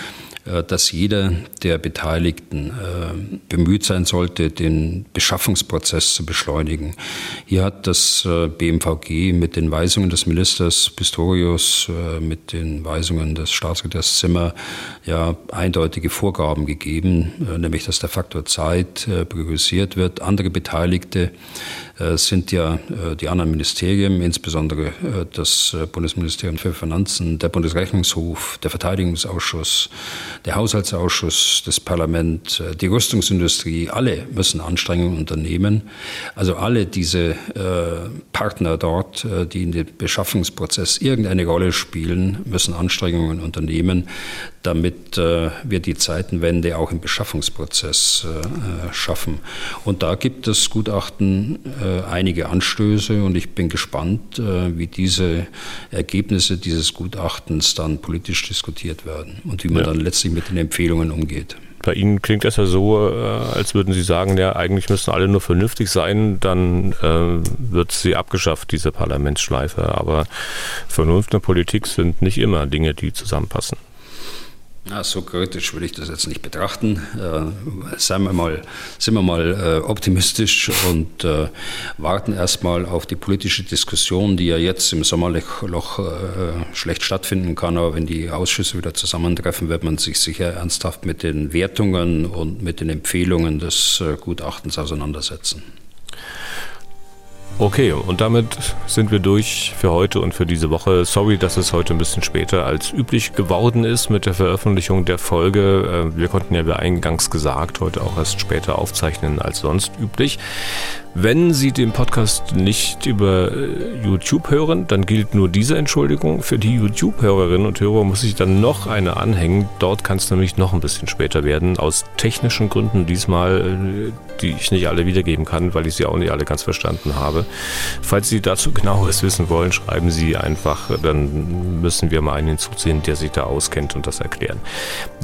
dass jeder der Beteiligten äh, bemüht sein sollte, den Beschaffungsprozess zu beschleunigen. Hier hat das BMVG mit den Weisungen des Ministers Pistorius, mit den Weisungen des Staatssekretärs Zimmer ja eindeutige Vorgaben gegeben, nämlich dass der Faktor Zeit priorisiert wird. Andere Beteiligte sind ja die anderen Ministerien, insbesondere das Bundesministerium für Finanzen, der Bundesrechnungshof, der Verteidigungsausschuss, der Haushaltsausschuss, das Parlament, äh, die Rüstungsindustrie, alle müssen Anstrengungen unternehmen. Also alle diese äh, Partner dort, äh, die in dem Beschaffungsprozess irgendeine Rolle spielen, müssen Anstrengungen unternehmen, damit wir die Zeitenwende auch im Beschaffungsprozess schaffen. Und da gibt es Gutachten einige Anstöße und ich bin gespannt, wie diese Ergebnisse dieses Gutachtens dann politisch diskutiert werden und wie man ja. dann letztlich mit den Empfehlungen umgeht. Bei Ihnen klingt das ja so, äh, als würden Sie sagen, ja, eigentlich müssen alle nur vernünftig sein, dann äh, wird sie abgeschafft, diese Parlamentsschleife. Aber Vernunft und Politik sind nicht immer Dinge, die zusammenpassen. Na, so kritisch würde ich das jetzt nicht betrachten. Äh, seien wir mal, sind wir mal äh, optimistisch und äh, warten erstmal auf die politische Diskussion, die ja jetzt im Sommerloch äh, schlecht stattfinden kann. Aber wenn die Ausschüsse wieder zusammentreffen, wird man sich sicher ernsthaft mit den Wertungen und mit den Empfehlungen des äh, Gutachtens auseinandersetzen. Okay, und damit sind wir durch für heute und für diese Woche. Sorry, dass es heute ein bisschen später als üblich geworden ist mit der Veröffentlichung der Folge. Äh, wir konnten ja wie eingangs gesagt heute auch erst später aufzeichnen als sonst üblich. Wenn Sie den Podcast nicht über äh, YouTube hören, dann gilt nur diese Entschuldigung. Für die YouTube-Hörerinnen und Hörer muss ich dann noch eine anhängen. Dort kann es nämlich noch ein bisschen später werden. Aus technischen Gründen diesmal, äh, die ich nicht alle wiedergeben kann, weil ich sie auch nicht alle ganz verstanden habe. Falls Sie dazu genaueres wissen wollen, schreiben Sie einfach. Dann müssen wir mal einen hinzuziehen, der sich da auskennt und das erklären.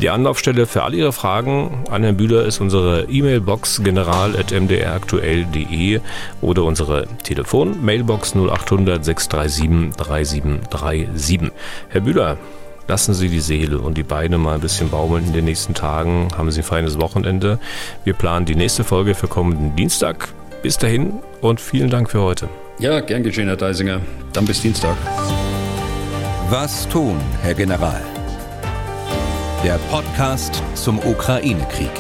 Die Anlaufstelle für all Ihre Fragen an Herrn Bühler ist unsere E-Mail-Box general.mdraktuell.de oder unsere Telefon Mailbox 0800 637 3737. Herr Bühler, lassen Sie die Seele und die Beine mal ein bisschen baumeln in den nächsten Tagen. Haben Sie ein feines Wochenende. Wir planen die nächste Folge für kommenden Dienstag. Bis dahin und vielen Dank für heute. Ja, gern geschehen, Herr Deisinger. Dann bis Dienstag. Was tun, Herr General? Der Podcast zum Ukraine-Krieg.